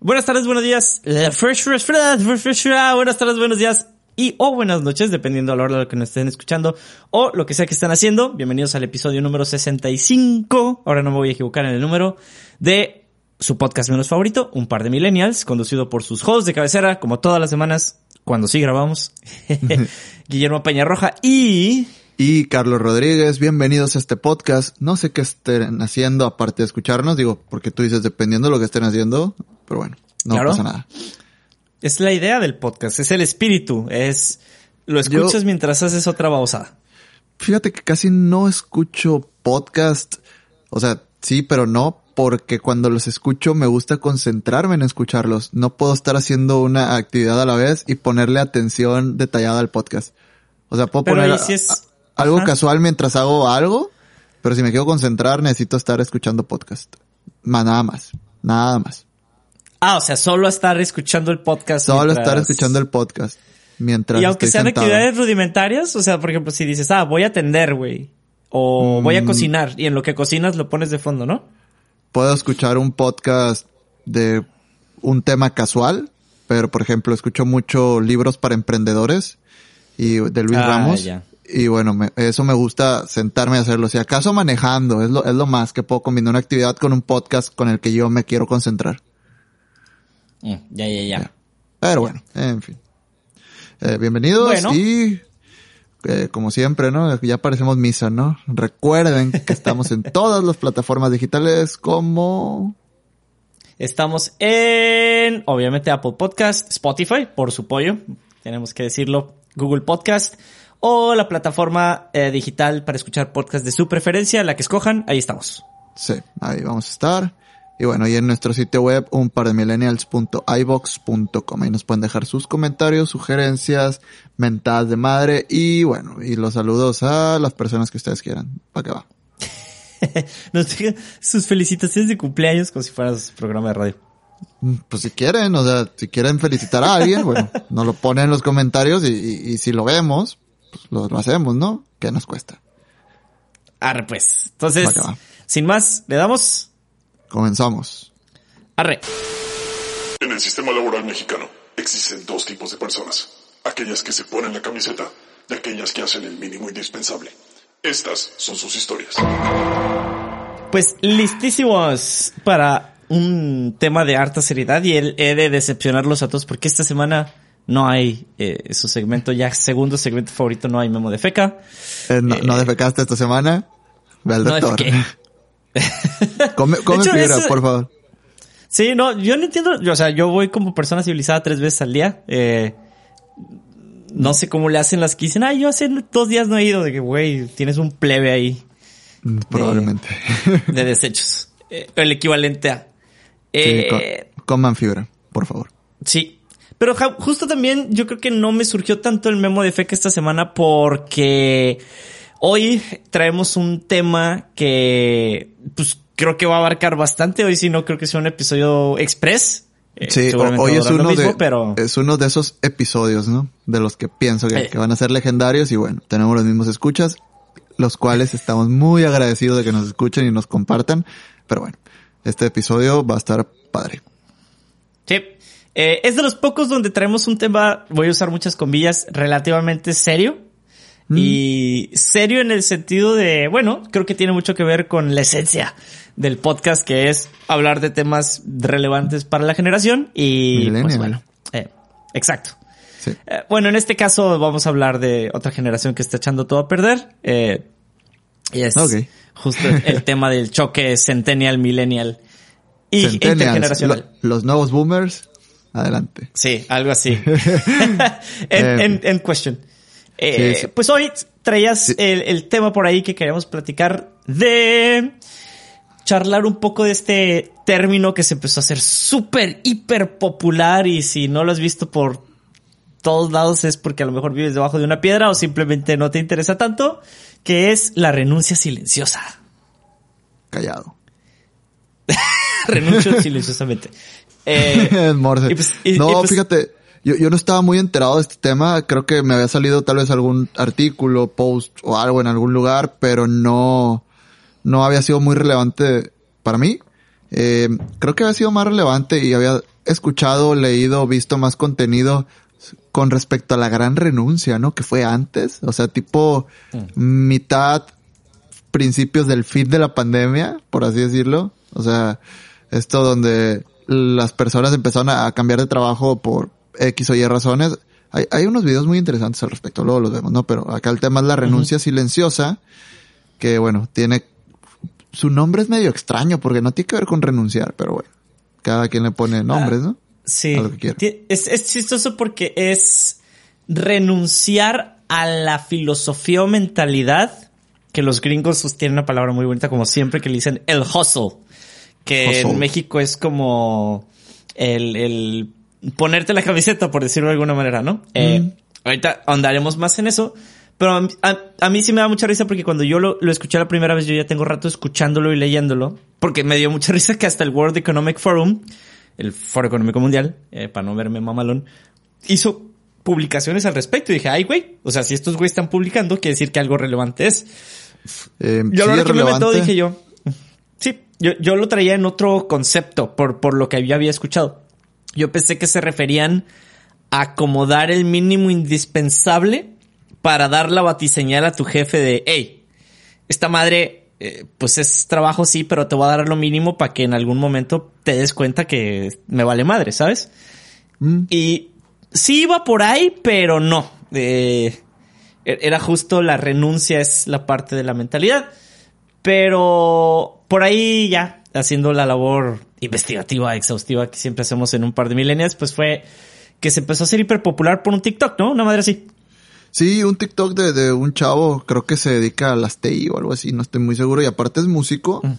Buenas tardes, buenos días. Fresh, fresh, fresh, fresh, fresh, Buenas tardes, buenos días. Y o buenas noches, dependiendo a la hora de lo que nos estén escuchando o lo que sea que estén haciendo. Bienvenidos al episodio número 65. Ahora no me voy a equivocar en el número de su podcast menos favorito, Un par de millennials, conducido por sus hosts de cabecera, como todas las semanas, cuando sí grabamos. Guillermo Peñarroja y y Carlos Rodríguez, bienvenidos a este podcast. No sé qué estén haciendo aparte de escucharnos, digo, porque tú dices dependiendo de lo que estén haciendo, pero bueno, no pasa nada. Es la idea del podcast, es el espíritu, es lo escuchas mientras haces otra babosada. Fíjate que casi no escucho podcast, o sea, sí, pero no, porque cuando los escucho me gusta concentrarme en escucharlos. No puedo estar haciendo una actividad a la vez y ponerle atención detallada al podcast. O sea, puedo poner algo casual mientras hago algo, pero si me quiero concentrar necesito estar escuchando podcast. nada más, nada más. Ah, o sea, solo estar escuchando el podcast. Solo estar escuchando el podcast. Mientras. Y aunque sean actividades rudimentarias, o sea, por ejemplo, si dices, ah, voy a atender, güey. O voy a mm. cocinar. Y en lo que cocinas lo pones de fondo, ¿no? Puedo escuchar un podcast de un tema casual. Pero, por ejemplo, escucho mucho libros para emprendedores. Y de Luis ah, Ramos. Y bueno, eso me gusta sentarme a hacerlo. Si acaso manejando, es lo, es lo más que puedo combinar una actividad con un podcast con el que yo me quiero concentrar. Mm, ya, ya, ya. Pero bueno, en fin. Eh, bienvenidos y eh, como siempre, ¿no? Ya parecemos misa, ¿no? Recuerden que estamos en todas las plataformas digitales como... Estamos en, obviamente, Apple Podcast, Spotify, por su pollo, tenemos que decirlo, Google Podcast o la plataforma eh, digital para escuchar podcast de su preferencia, la que escojan, ahí estamos. Sí, ahí vamos a estar. Y bueno, y en nuestro sitio web, un par de millennials.ibox.com. Ahí nos pueden dejar sus comentarios, sugerencias, mentadas de madre y bueno, y los saludos a las personas que ustedes quieran. ¿Para qué va? nos sus felicitaciones de cumpleaños como si fuera su programa de radio. Mm, pues si quieren, o sea, si quieren felicitar a alguien, bueno, nos lo ponen en los comentarios y, y, si lo vemos, pues lo, lo, hacemos, ¿no? ¿Qué nos cuesta? Arre pues. Entonces, sin más, le damos Comenzamos. Arre. En el sistema laboral mexicano existen dos tipos de personas. Aquellas que se ponen la camiseta y aquellas que hacen el mínimo indispensable. Estas son sus historias. Pues listísimos para un tema de harta seriedad y él he de decepcionarlos a todos porque esta semana no hay eh, su segmento, ya segundo segmento favorito, no hay memo de feca. Eh, no, eh, defecaste esta semana? Ve al doctor. come, fibra, por favor. Sí, no, yo no entiendo, o sea, yo voy como persona civilizada tres veces al día. Eh, no sé cómo le hacen las que dicen, ah, yo hace dos días no he ido, de que, güey, tienes un plebe ahí. Mm, probablemente. De, desechos. Eh, el equivalente a. Eh, coman fibra, por favor. Sí. Pero justo también yo creo que no me surgió tanto el memo de fe que esta semana porque Hoy traemos un tema que pues creo que va a abarcar bastante. Hoy sí no creo que sea un episodio express. Eh, sí, hoy es uno, de, pero... es uno de esos episodios, ¿no? De los que pienso que, van a ser legendarios y bueno, tenemos los mismos escuchas, los cuales estamos muy agradecidos de que nos escuchen y nos compartan. Pero bueno, este episodio va a estar padre. Sí. Eh, es de los pocos donde traemos un tema, voy a usar muchas comillas, relativamente serio. Mm. Y serio en el sentido de, bueno, creo que tiene mucho que ver con la esencia del podcast, que es hablar de temas relevantes para la generación y, pues bueno, eh, exacto. Eh, bueno, en este caso vamos a hablar de otra generación que está echando todo a perder. Eh, y es justo el tema del choque centennial, millennial y intergeneracional. los nuevos boomers, adelante. Sí, algo así. en, en question. Eh, pues hoy traías el, tema por ahí que queremos platicar de charlar un poco de este término que se empezó a hacer súper, hiper popular y si no lo has visto por todos lados es porque a lo mejor vives debajo de una piedra o simplemente no te interesa tanto, que es la renuncia silenciosa. Callado. Renuncio silenciosamente. Eh, pues, no, pues fíjate, yo, yo no estaba muy enterado de este tema. Creo que me había salido tal vez algún artículo, post o algo en algún lugar, pero no, no había sido muy relevante para mí. Eh, creo que había sido más relevante y había escuchado, leído, visto más contenido con respecto a la gran renuncia, ¿no? Que fue antes, o sea, tipo mm. mitad, principios del fin de la pandemia, por así decirlo. O sea, esto donde las personas empezaron a cambiar de trabajo por X o Y razones. Hay, hay unos videos muy interesantes al respecto, luego los vemos, ¿no? Pero acá el tema es la renuncia silenciosa, que bueno, tiene, su nombre es medio extraño porque no tiene que ver con renunciar, pero bueno, cada quien le pone nombres, ¿no? Sí. Es, es chistoso porque es renunciar a la filosofía o mentalidad que los gringos sostienen una palabra muy bonita como siempre que le dicen el hustle, que en México es como el, el ponerte la camiseta, por decirlo de alguna manera, ¿no? Eh, ahorita andaremos más en eso. Pero a, mí sí me da mucha risa porque cuando yo lo, escuché la primera vez, yo ya tengo rato escuchándolo y leyéndolo, porque me dio mucha risa que hasta el World Economic Forum, el Foro Económico Mundial, eh, para no verme mamalón, hizo publicaciones al respecto. Y dije, ay, güey, o sea, si estos güeyes están publicando, quiere decir que algo relevante es. Eh, yo a que me meto dije yo, sí, yo, yo lo traía en otro concepto por, por lo que yo había escuchado. Yo pensé que se referían a acomodar el mínimo indispensable para dar la batiseñal a tu jefe de, hey, esta madre, eh, pues es trabajo sí, pero te voy a dar lo mínimo para que en algún momento te des cuenta que me vale madre, ¿sabes? Mm. Y sí iba por ahí, pero no. Eh, e-, era justo la renuncia, es la parte de la mentalidad. Pero por ahí ya, haciendo la labor investigativa, exhaustiva que siempre hacemos en un par de milenias, pues fue que se empezó a hacer hiper popular por un TikTok, ¿no? Una madre así. Sí, un TikTok de, de un chavo, creo que se dedica a las TI o algo así, no estoy muy seguro, y aparte es músico, mm.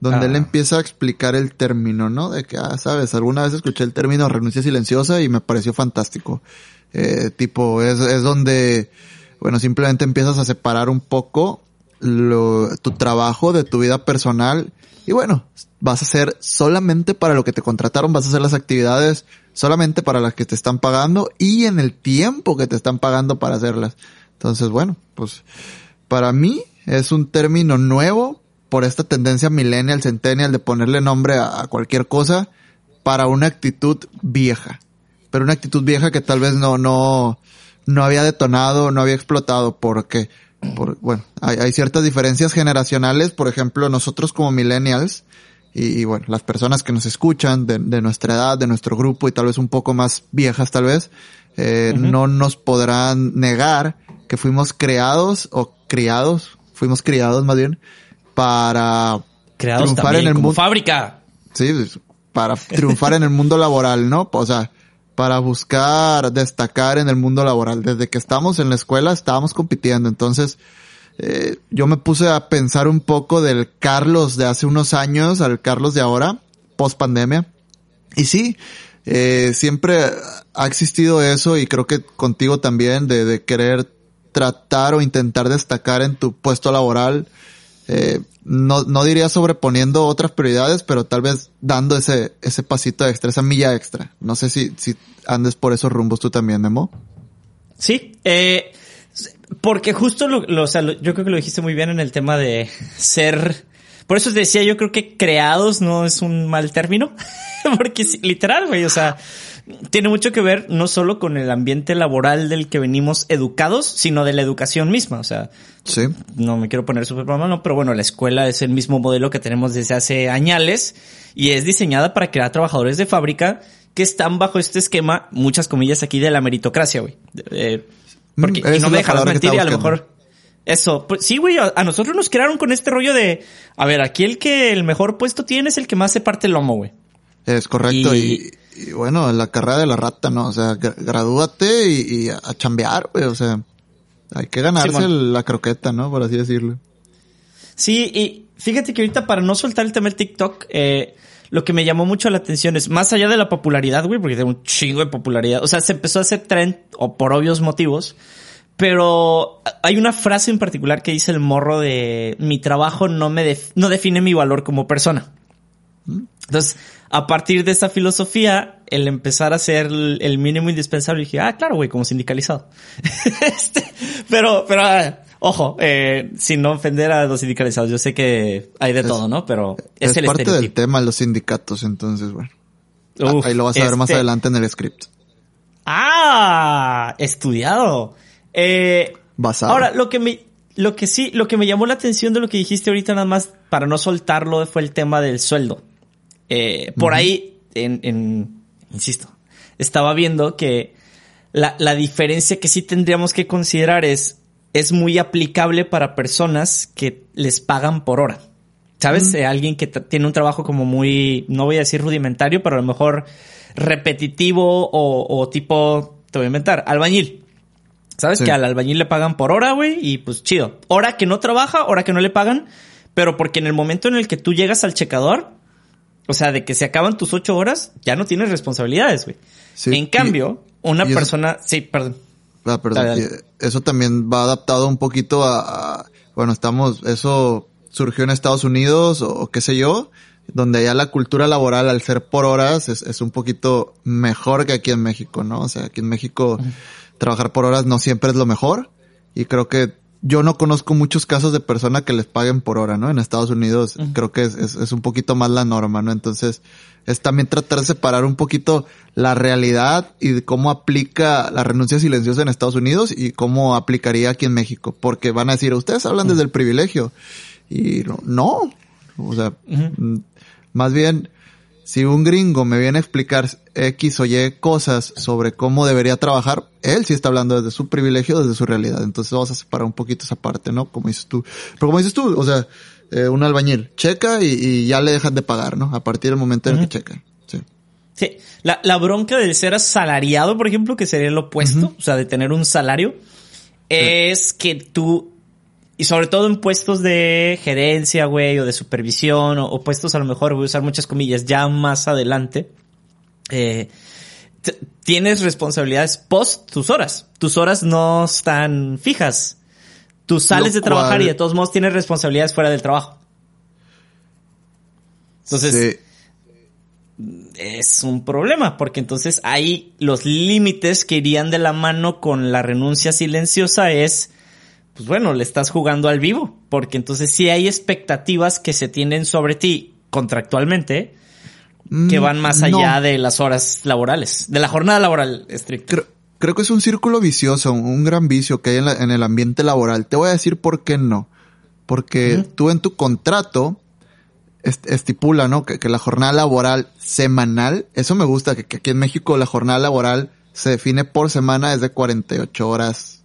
donde él ah. empieza a explicar el término, ¿no? De que, ah, sabes, alguna vez escuché el término renuncia silenciosa y me pareció fantástico. Eh, tipo, es, es donde, bueno, simplemente empiezas a separar un poco lo, tu trabajo de tu vida personal y bueno, vas a hacer solamente para lo que te contrataron, vas a hacer las actividades solamente para las que te están pagando y en el tiempo que te están pagando para hacerlas. Entonces, bueno, pues para mí es un término nuevo por esta tendencia millennial, centennial de ponerle nombre a, cualquier cosa para una actitud vieja. Pero una actitud vieja que tal vez no, no, no había detonado, no había explotado porque bueno, hay, ciertas diferencias generacionales, por ejemplo, nosotros como millennials, y, bueno, las personas que nos escuchan de, nuestra edad, de nuestro grupo y tal vez un poco más viejas tal vez, eh, no nos podrán negar que fuimos creados o criados, fuimos criados más bien, para triunfar en el mundo. fábrica. Sí, para triunfar en el mundo laboral, ¿no? O sea, para buscar destacar en el mundo laboral. Desde que estamos en la escuela estábamos compitiendo. Entonces, eh, yo me puse a pensar un poco del Carlos de hace unos años al Carlos de ahora, post pandemia. Y sí, eh, siempre ha existido eso y creo que contigo también de, de querer tratar o intentar destacar en tu puesto laboral eh, no, no diría sobreponiendo otras prioridades, pero tal vez dando ese, ese pasito extra, esa milla extra. No sé si, si andes por esos rumbos tú también, Memo. Sí, eh, porque justo lo, o sea, yo creo que lo dijiste muy bien en el tema de ser, por eso decía, yo creo que creados no es un mal término, porque literal, güey, o sea, tiene mucho que ver no solo con el ambiente laboral del que venimos educados, sino de la educación misma. O sea, sí. no me quiero poner súper no, pero bueno, la escuela es el mismo modelo que tenemos desde hace años y es diseñada para crear trabajadores de fábrica que están bajo este esquema, muchas comillas aquí, de la meritocracia, güey. Eh, porque, mm, y no me dejarás mentir, y a lo mejor... Eso, pues, sí, güey, a, nosotros nos crearon con este rollo de, a ver, aquí el que el mejor puesto tiene es el que más se parte el lomo, güey. Es correcto, y, y bueno, la carrera de la rata, ¿no? O sea, gradúate y, a chambear, güey, o sea, hay que ganarse la croqueta, ¿no? Por así decirlo. Sí, y fíjate que ahorita para no soltar el tema del TikTok, eh, lo que me llamó mucho la atención es, más allá de la popularidad, güey, porque tiene un chingo de popularidad, o sea, se empezó a hacer trend, o por obvios motivos, pero hay una frase en particular que dice el morro de mi trabajo no me no define mi valor como persona. Entonces, a partir de esta filosofía, el empezar a hacer el mínimo indispensable, dije, ah, claro, güey, como sindicalizado. este, pero, pero, ah, ojo, eh, sin no ofender a los sindicalizados, yo sé que hay de todo, ¿no? Pero es, es el parte del tema los sindicatos, entonces, bueno. Uf, Ahí lo vas a ver más este adelante en el script. Ah, estudiado. Eh, Basado. Ahora, lo que me, lo que sí, lo que me llamó la atención de lo que dijiste ahorita nada más para no soltarlo fue el tema del sueldo. Eh, por ahí, en, en, insisto, estaba viendo que la, la diferencia que sí tendríamos que considerar es, es muy aplicable para personas que les pagan por hora. ¿Sabes? Eh, alguien que tiene un trabajo como muy, no voy a decir rudimentario, pero a lo mejor repetitivo o, o tipo, te voy a inventar, albañil. ¿Sabes? Que al albañil le pagan por hora, güey, y pues chido. Hora que no trabaja, hora que no le pagan, pero porque en el momento en el que tú llegas al checador, o sea, de que se acaban tus ocho horas, ya no tienes responsabilidades, güey. en cambio, una persona, sí, perdón. Ah, perdón. Eso también va adaptado un poquito a, bueno, estamos, eso surgió en Estados Unidos o, qué sé yo, donde ya la cultura laboral al ser por horas es, es, un poquito mejor que aquí en México, ¿no? O sea, aquí en México trabajar por horas no siempre es lo mejor y creo que yo no conozco muchos casos de personas que les paguen por hora, ¿no? En Estados Unidos creo que es, es, un poquito más la norma, ¿no? Entonces es también tratar de separar un poquito la realidad y cómo aplica la renuncia silenciosa en Estados Unidos y cómo aplicaría aquí en México. Porque van a decir, ustedes hablan desde el privilegio. Y no, no. O sea, más bien si un gringo me viene a explicar X o Y cosas sobre cómo debería trabajar, él sí está hablando desde su privilegio, desde su realidad. Entonces vamos a separar un poquito esa parte, ¿no? Como dices tú. Pero como dices tú, o sea, eh, un albañil checa y, ya le dejan de pagar, ¿no? A partir del momento en que checa. Sí. Sí. La, la bronca del ser asalariado, por ejemplo, que sería lo opuesto, o sea, de tener un salario, es que tú y sobre todo en puestos de gerencia, güey, o de supervisión, o, puestos a lo mejor, voy a usar muchas comillas, ya más adelante, eh, tienes responsabilidades post tus horas. Tus horas no están fijas. Tú sales de trabajar y de todos modos tienes responsabilidades fuera del trabajo. Entonces, es un problema, porque entonces ahí los límites que irían de la mano con la renuncia silenciosa es pues bueno, le estás jugando al vivo, porque entonces sí hay expectativas que se tienen sobre ti contractualmente que van más mm, allá de las horas laborales, de la jornada laboral estricta. Creo, que es un círculo vicioso, un gran vicio que hay en, el ambiente laboral. Te voy a decir por qué no. Porque tú en tu contrato estipula, ¿no? Que, la jornada laboral semanal, eso me gusta, que, que, aquí en México la jornada laboral se define por semana es de 48 horas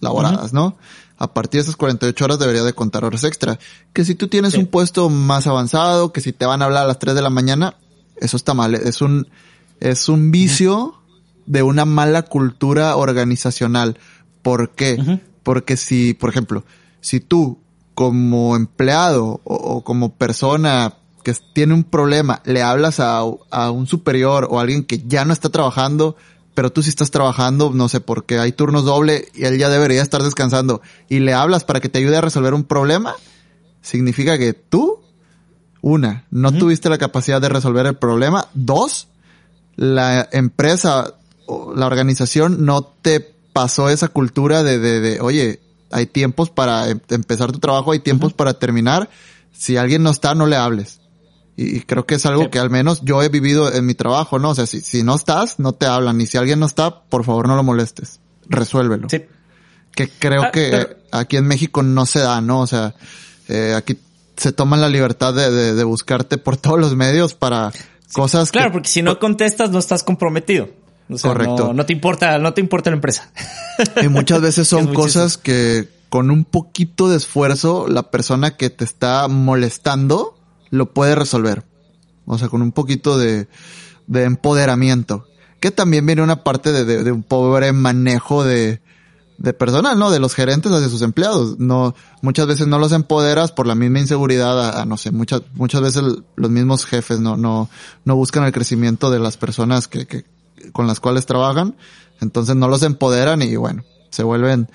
laboradas, ¿no? A partir de esas 48 horas debería de contar horas extra. Que si tú tienes un puesto más avanzado, que si te van a hablar a las 3 de la mañana, eso está mal. Es un, es un vicio de una mala cultura organizacional. ¿Por qué? Porque si, por ejemplo, si tú como empleado o, como persona que tiene un problema le hablas a, a un superior o a alguien que ya no está trabajando, pero tú si estás trabajando, no sé, porque hay turnos doble y él ya debería estar descansando y le hablas para que te ayude a resolver un problema, significa que tú, una, no tuviste la capacidad de resolver el problema, dos, la empresa o la organización no te pasó esa cultura de, de, de oye, hay tiempos para em, empezar tu trabajo, hay tiempos para terminar, si alguien no está, no le hables. Y, creo que es algo que al menos yo he vivido en mi trabajo, ¿no? O sea, si, si no estás, no te hablan. Y si alguien no está, por favor no lo molestes. Resuélvelo. Sí. Que creo ah, que aquí en México no se da, ¿no? O sea, eh, aquí se toman la libertad de, de, buscarte por todos los medios para cosas Claro, porque si no contestas no estás comprometido. Correcto. No, te importa, no te importa la empresa. Y muchas veces son cosas que con un poquito de esfuerzo la persona que te está molestando lo puede resolver. O sea, con un poquito de, empoderamiento. Que también viene una parte de, un pobre manejo de, de personal, ¿no? De los gerentes hacia sus empleados. No, muchas veces no los empoderas por la misma inseguridad a, no sé, muchas, muchas veces los mismos jefes no, no, no buscan el crecimiento de las personas que, que, con las cuales trabajan. Entonces no los empoderan y bueno, se vuelven,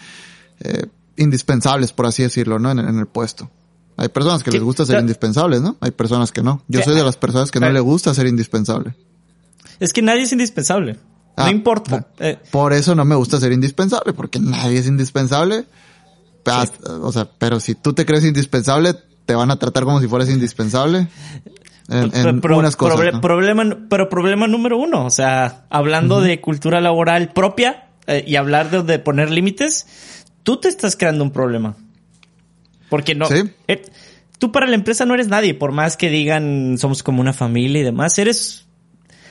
eh, indispensables, por así decirlo, ¿no? En, en el puesto. Hay personas que les gusta ser indispensables, ¿no? Hay personas que no. Yo soy de las personas que no le gusta ser indispensable. Es que nadie es indispensable. no ah, importa. Eh. Por, eso no me gusta ser indispensable, porque nadie es indispensable. O sea, pero si tú te crees indispensable, te van a tratar como si fueras indispensable. En, unas cosas. problema, pero problema número uno, o sea, hablando de cultura laboral propia eh, y hablar de, de poner límites, tú te estás creando un problema. Porque no. ¿Sí? Eh, tú para la empresa no eres nadie, por más que digan somos como una familia y demás, eres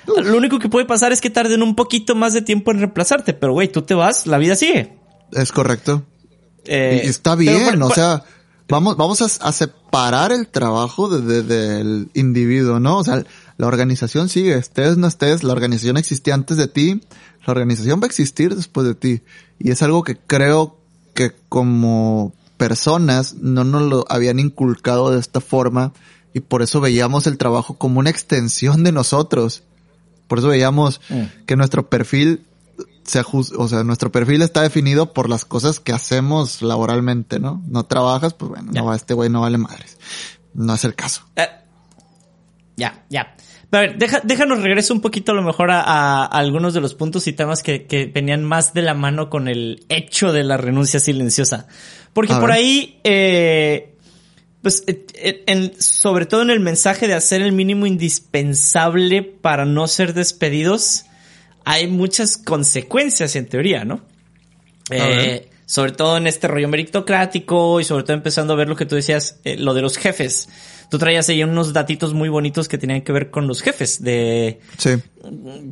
lo único que puede pasar es que tarden un poquito más de tiempo en reemplazarte, pero güey, tú te vas, la vida sigue. Es correcto. Eh, está bien, o sea, vamos, vamos a, separar el trabajo del individuo, ¿no? O sea, la organización sigue, estés, no estés, la organización existía antes de ti, la organización va a existir después de ti. Y es algo que creo que como personas no nos lo habían inculcado de esta forma y por eso veíamos el trabajo como una extensión de nosotros. Por eso veíamos mm. que nuestro perfil se ajusta, o sea, nuestro perfil está definido por las cosas que hacemos laboralmente, ¿no? No trabajas, pues bueno, no, este güey no vale madres. No es el caso. Eh, ya, ya. A ver, déjanos regreso un poquito a lo mejor a, algunos de los puntos y temas que, venían más de la mano con el hecho de la renuncia silenciosa. Porque por ahí, eh, pues, eh, eh, en, sobre todo en el mensaje de hacer el mínimo indispensable para no ser despedidos, hay muchas consecuencias en teoría, ¿no? Eh, sobre todo en este rollo meritocrático y sobre todo empezando a ver lo que tú decías, lo de los jefes tú traías ahí unos datitos muy bonitos que tenían que ver con los jefes, de sí.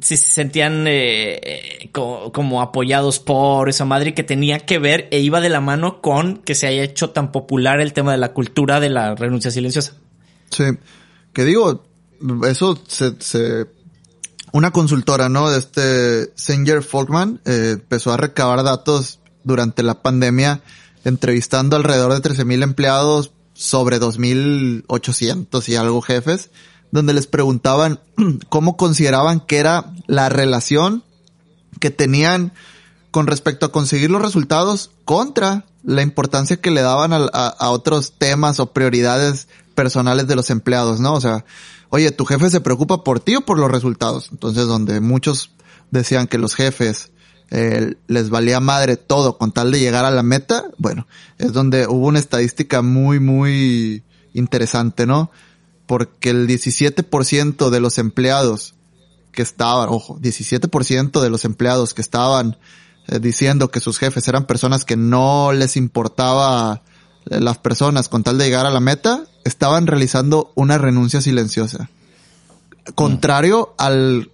si se sentían eh, como, apoyados por esa madre que tenía que ver e iba de la mano con que se haya hecho tan popular el tema de la cultura de la renuncia silenciosa. Sí, que digo, eso se, una consultora, ¿no? De este Singer Folkman eh, empezó a recabar datos durante la pandemia entrevistando alrededor de 13.000 empleados sobre 2.800 y algo jefes, donde les preguntaban cómo consideraban que era la relación que tenían con respecto a conseguir los resultados contra la importancia que le daban a, otros temas o prioridades personales de los empleados, ¿no? O sea, oye, tu jefe se preocupa por ti o por los resultados. Entonces, donde muchos decían que los jefes eh, les valía madre todo con tal de llegar a la meta, bueno, es donde hubo una estadística muy, muy interesante, ¿no? Porque el 17% de los empleados que estaban, ojo, 17% de los empleados que estaban eh, diciendo que sus jefes eran personas que no les importaba eh, las personas con tal de llegar a la meta, estaban realizando una renuncia silenciosa. Contrario al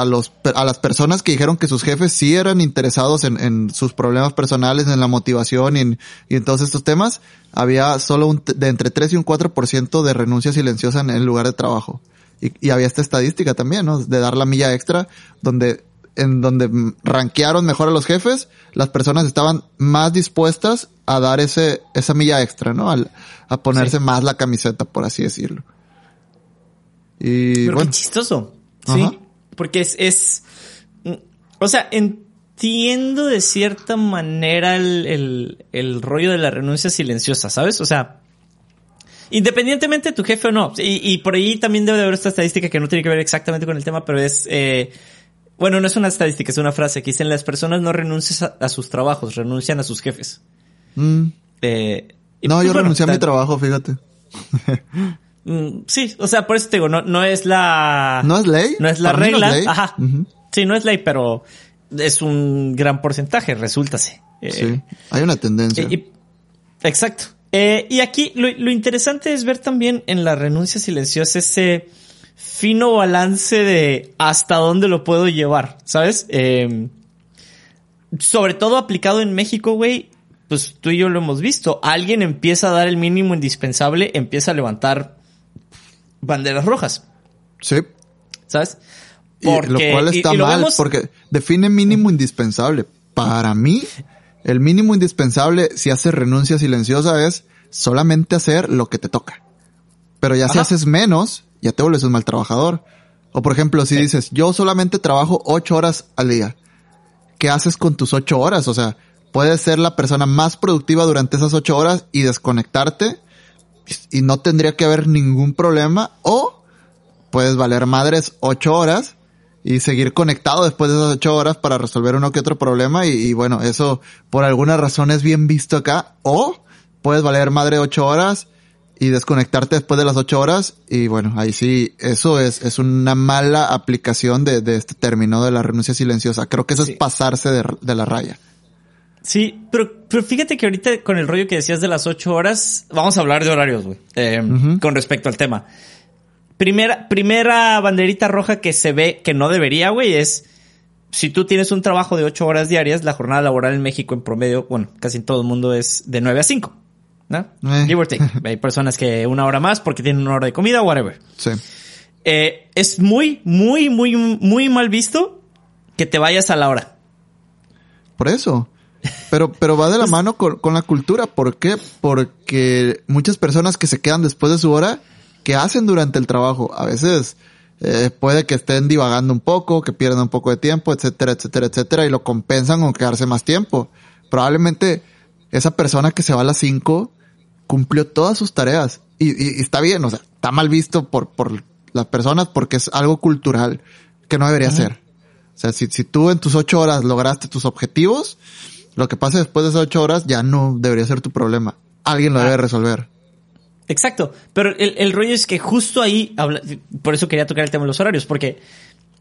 a los a las personas que dijeron que sus jefes sí eran interesados en, en sus problemas personales, en la motivación y en, y en todos estos temas, había solo un, de entre 3 y un 4% de renuncia silenciosa en el lugar de trabajo. Y, y había esta estadística también, ¿no? De dar la milla extra, donde en donde ranquearon mejor a los jefes, las personas estaban más dispuestas a dar ese, esa milla extra, ¿no? Al, a ponerse más la camiseta, por así decirlo. Y Pero qué chistoso. Sí. Porque es, es, o sea, entiendo de cierta manera el, el, rollo de la renuncia silenciosa, ¿sabes? O sea, independientemente de tu jefe o no. Y, por ahí también debe haber esta estadística que no tiene que ver exactamente con el tema, pero es, eh, bueno, no es una estadística, es una frase que dicen las personas no renuncian a, sus trabajos, renuncian a sus jefes. Mm. Eh, no, pues, yo renuncié a mi trabajo, fíjate. Mm, sí, o sea, por eso te digo, no, no es la... ¿No es ley? No es la regla. Ajá. Sí, no es ley, pero es un gran porcentaje, resultase. Eh, sí, hay una tendencia. exacto. Eh, y aquí lo, lo, interesante es ver también en la renuncia silenciosa ese fino balance de hasta dónde lo puedo llevar, ¿sabes? Eh, sobre todo aplicado en México, güey, pues tú y yo lo hemos visto. Alguien empieza a dar el mínimo indispensable, empieza a levantar banderas rojas. Sí. ¿Sabes? Porque, lo cual está mal, porque define mínimo indispensable. Para mí, El mínimo indispensable si haces renuncia silenciosa es solamente hacer lo que te toca. Pero ya si haces menos, ya te vuelves un mal trabajador. O por ejemplo, si dices, yo solamente trabajo ocho horas al día. ¿Qué haces con tus ocho horas? O sea, puedes ser la persona más productiva durante esas ocho horas y desconectarte y no tendría que haber ningún problema. O puedes valer madres ocho horas y seguir conectado después de esas ocho horas para resolver uno que otro problema y, y bueno, eso por alguna razón es bien visto acá. O puedes valer madre ocho horas y desconectarte después de las ocho horas y bueno, ahí sí, eso es, es una mala aplicación de, de este término de la renuncia silenciosa. Creo que eso Sí. es pasarse de, de la raya. Sí, pero, pero fíjate que ahorita con el rollo que decías de las ocho horas, vamos a hablar de horarios, güey, eh, con respecto al tema. Primera, primera banderita roja que se ve que no debería, güey, es si tú tienes un trabajo de ocho horas diarias, la jornada laboral en México en promedio, bueno, casi en todo el mundo es de nueve a cinco, ¿no? Eh. Give or take. Hay personas que una hora más porque tienen una hora de comida, whatever. Sí. Eh, es muy, muy, muy, muy mal visto que te vayas a la hora. Por eso. Pero, pero va de la mano con, con la cultura. ¿Por qué? Porque muchas personas que se quedan después de su hora, ¿qué hacen durante el trabajo? A veces eh, puede que estén divagando un poco, que pierdan un poco de tiempo, etcétera, etcétera, etcétera, y lo compensan con quedarse más tiempo. Probablemente esa persona que se va a las 5 cumplió todas sus tareas. Y, y- y está bien, o sea, está mal visto por, por las personas porque es algo cultural que no debería ser. O sea, si, si tú en tus ocho horas lograste tus objetivos, lo que pase después de esas ocho horas ya no debería ser tu problema. Alguien lo Ah. debe resolver. Exacto. Pero el, el rollo es que justo ahí, habla- por eso quería tocar el tema de los horarios, porque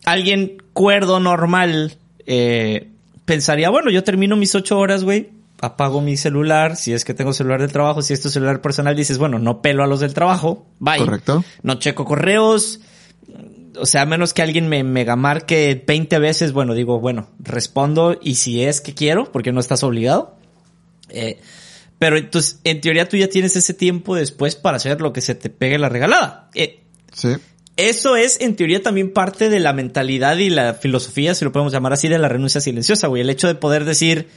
alguien cuerdo, normal, eh, pensaría, bueno, yo termino mis ocho horas, güey, apago mi celular, si es que tengo celular del trabajo, si es tu celular personal, dices, bueno, no pelo a los del trabajo, bye. Correcto. No checo correos, o sea, a menos que alguien me megamarque 20 veces, bueno, digo, bueno, respondo y si es que quiero, porque no estás obligado. Eh, pero entonces, en teoría tú ya tienes ese tiempo después para hacer lo que se te pegue la regalada. Eh, Sí. eso es, en teoría, también parte de la mentalidad y la filosofía, si lo podemos llamar así, de la renuncia silenciosa, güey. El hecho de poder decir,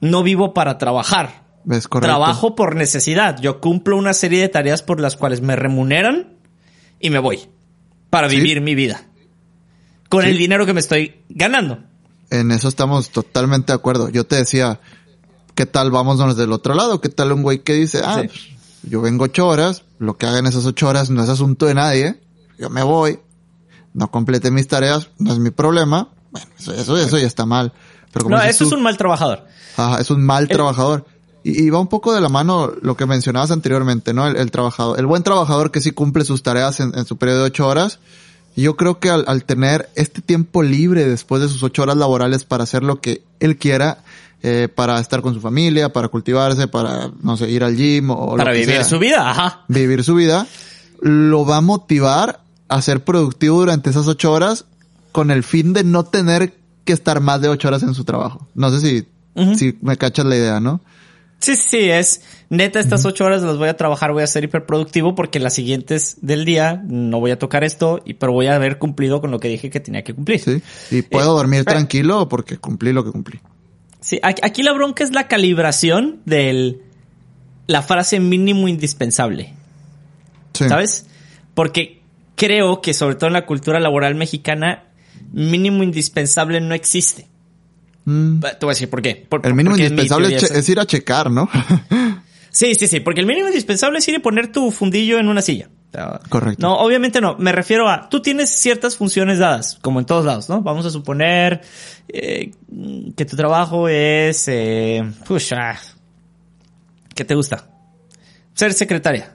no vivo para trabajar. Es correcto. Trabajo por necesidad. Yo cumplo una serie de tareas por las cuales me remuneran y me voy para Sí. vivir mi vida. Con Sí. el dinero que me estoy ganando. En eso estamos totalmente de acuerdo. Yo te decía, ¿qué tal vámonos del otro lado? ¿Qué tal un güey que dice, ah, Sí. pues, yo vengo ocho horas, lo que haga en esas ocho horas no es asunto de nadie, yo me voy, no complete mis tareas, no es mi problema. Bueno, eso, eso, eso ya está mal. Pero como No, eso es un mal trabajador. Ajá, es un mal trabajador. Y, y va un poco de la mano lo que mencionabas anteriormente, ¿no? El, el trabajador, el buen trabajador que sí cumple sus tareas en, en su periodo de ocho horas. Yo creo que al, al tener este tiempo libre después de sus ocho horas laborales para hacer lo que él quiera, eh, para estar con su familia, para cultivarse, para, no sé, ir al gym o Para lo que vivir sea, su vida, ajá. vivir su vida, lo va a motivar a ser productivo durante esas ocho horas con el fin de no tener que estar más de ocho horas en su trabajo. No sé si, si me cachas la idea, ¿no? Sí, sí, es neta, estas ocho horas las voy a trabajar, voy a ser hiperproductivo porque las siguientes del día no voy a tocar esto, y pero voy a haber cumplido con lo que dije que tenía que cumplir. Sí. Y puedo Eh, dormir tranquilo porque cumplí lo que cumplí. Sí, aquí la bronca es la calibración del la frase mínimo indispensable, Sí. ¿sabes? Porque creo que sobre todo en la cultura laboral mexicana mínimo indispensable no existe. Mm. Te voy a decir por qué. Por- El mínimo indispensable es, ir a checar, ¿no? Sí, sí, sí, porque el mínimo indispensable es ir y poner tu fundillo en una silla. Correcto. No, obviamente no. Me refiero a, tú tienes ciertas funciones dadas, como en todos lados, ¿no? Vamos a suponer eh, que tu trabajo es, eh, pucha, ¿qué te gusta? Ser secretaria.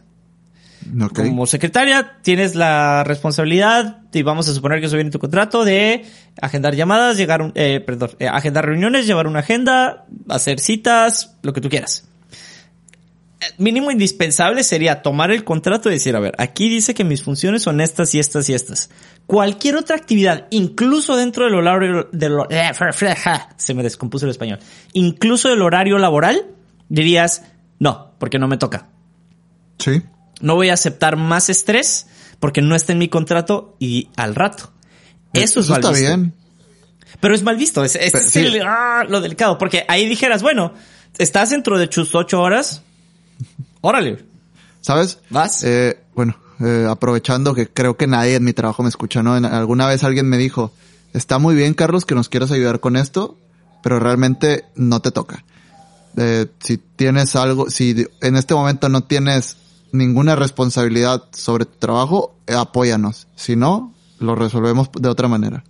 Como secretaria tienes la responsabilidad, y vamos a suponer que eso viene en tu contrato, de agendar llamadas, llegar, un- eh, perdón, eh, agendar reuniones, llevar una agenda, hacer citas, lo que tú quieras. Eh, Mínimo indispensable sería tomar el contrato y decir, a ver, aquí dice que mis funciones son estas y estas y estas. Cualquier otra actividad, incluso dentro del horario, del, eh, se me descompuso el español, incluso del horario laboral, dirías, no, porque no me toca. Sí. No voy a aceptar más estrés porque no está en mi contrato y al rato. Eso, es mal está visto. bien. Pero es mal visto, es, es Pero, es sí. el- ah, lo delicado, porque ahí dijeras, bueno, estás dentro de tus ocho horas, órale, ¿Sabes? Vas. Eh, bueno, eh, aprovechando que creo que nadie en mi trabajo me escucha, ¿no? En- alguna vez alguien me dijo, está muy bien, Carlos, que nos quieras ayudar con esto, pero realmente no te toca. Eh, si tienes algo, si en este momento no tienes ninguna responsabilidad sobre tu trabajo, eh, apóyanos. Si no, lo resolvemos de otra manera.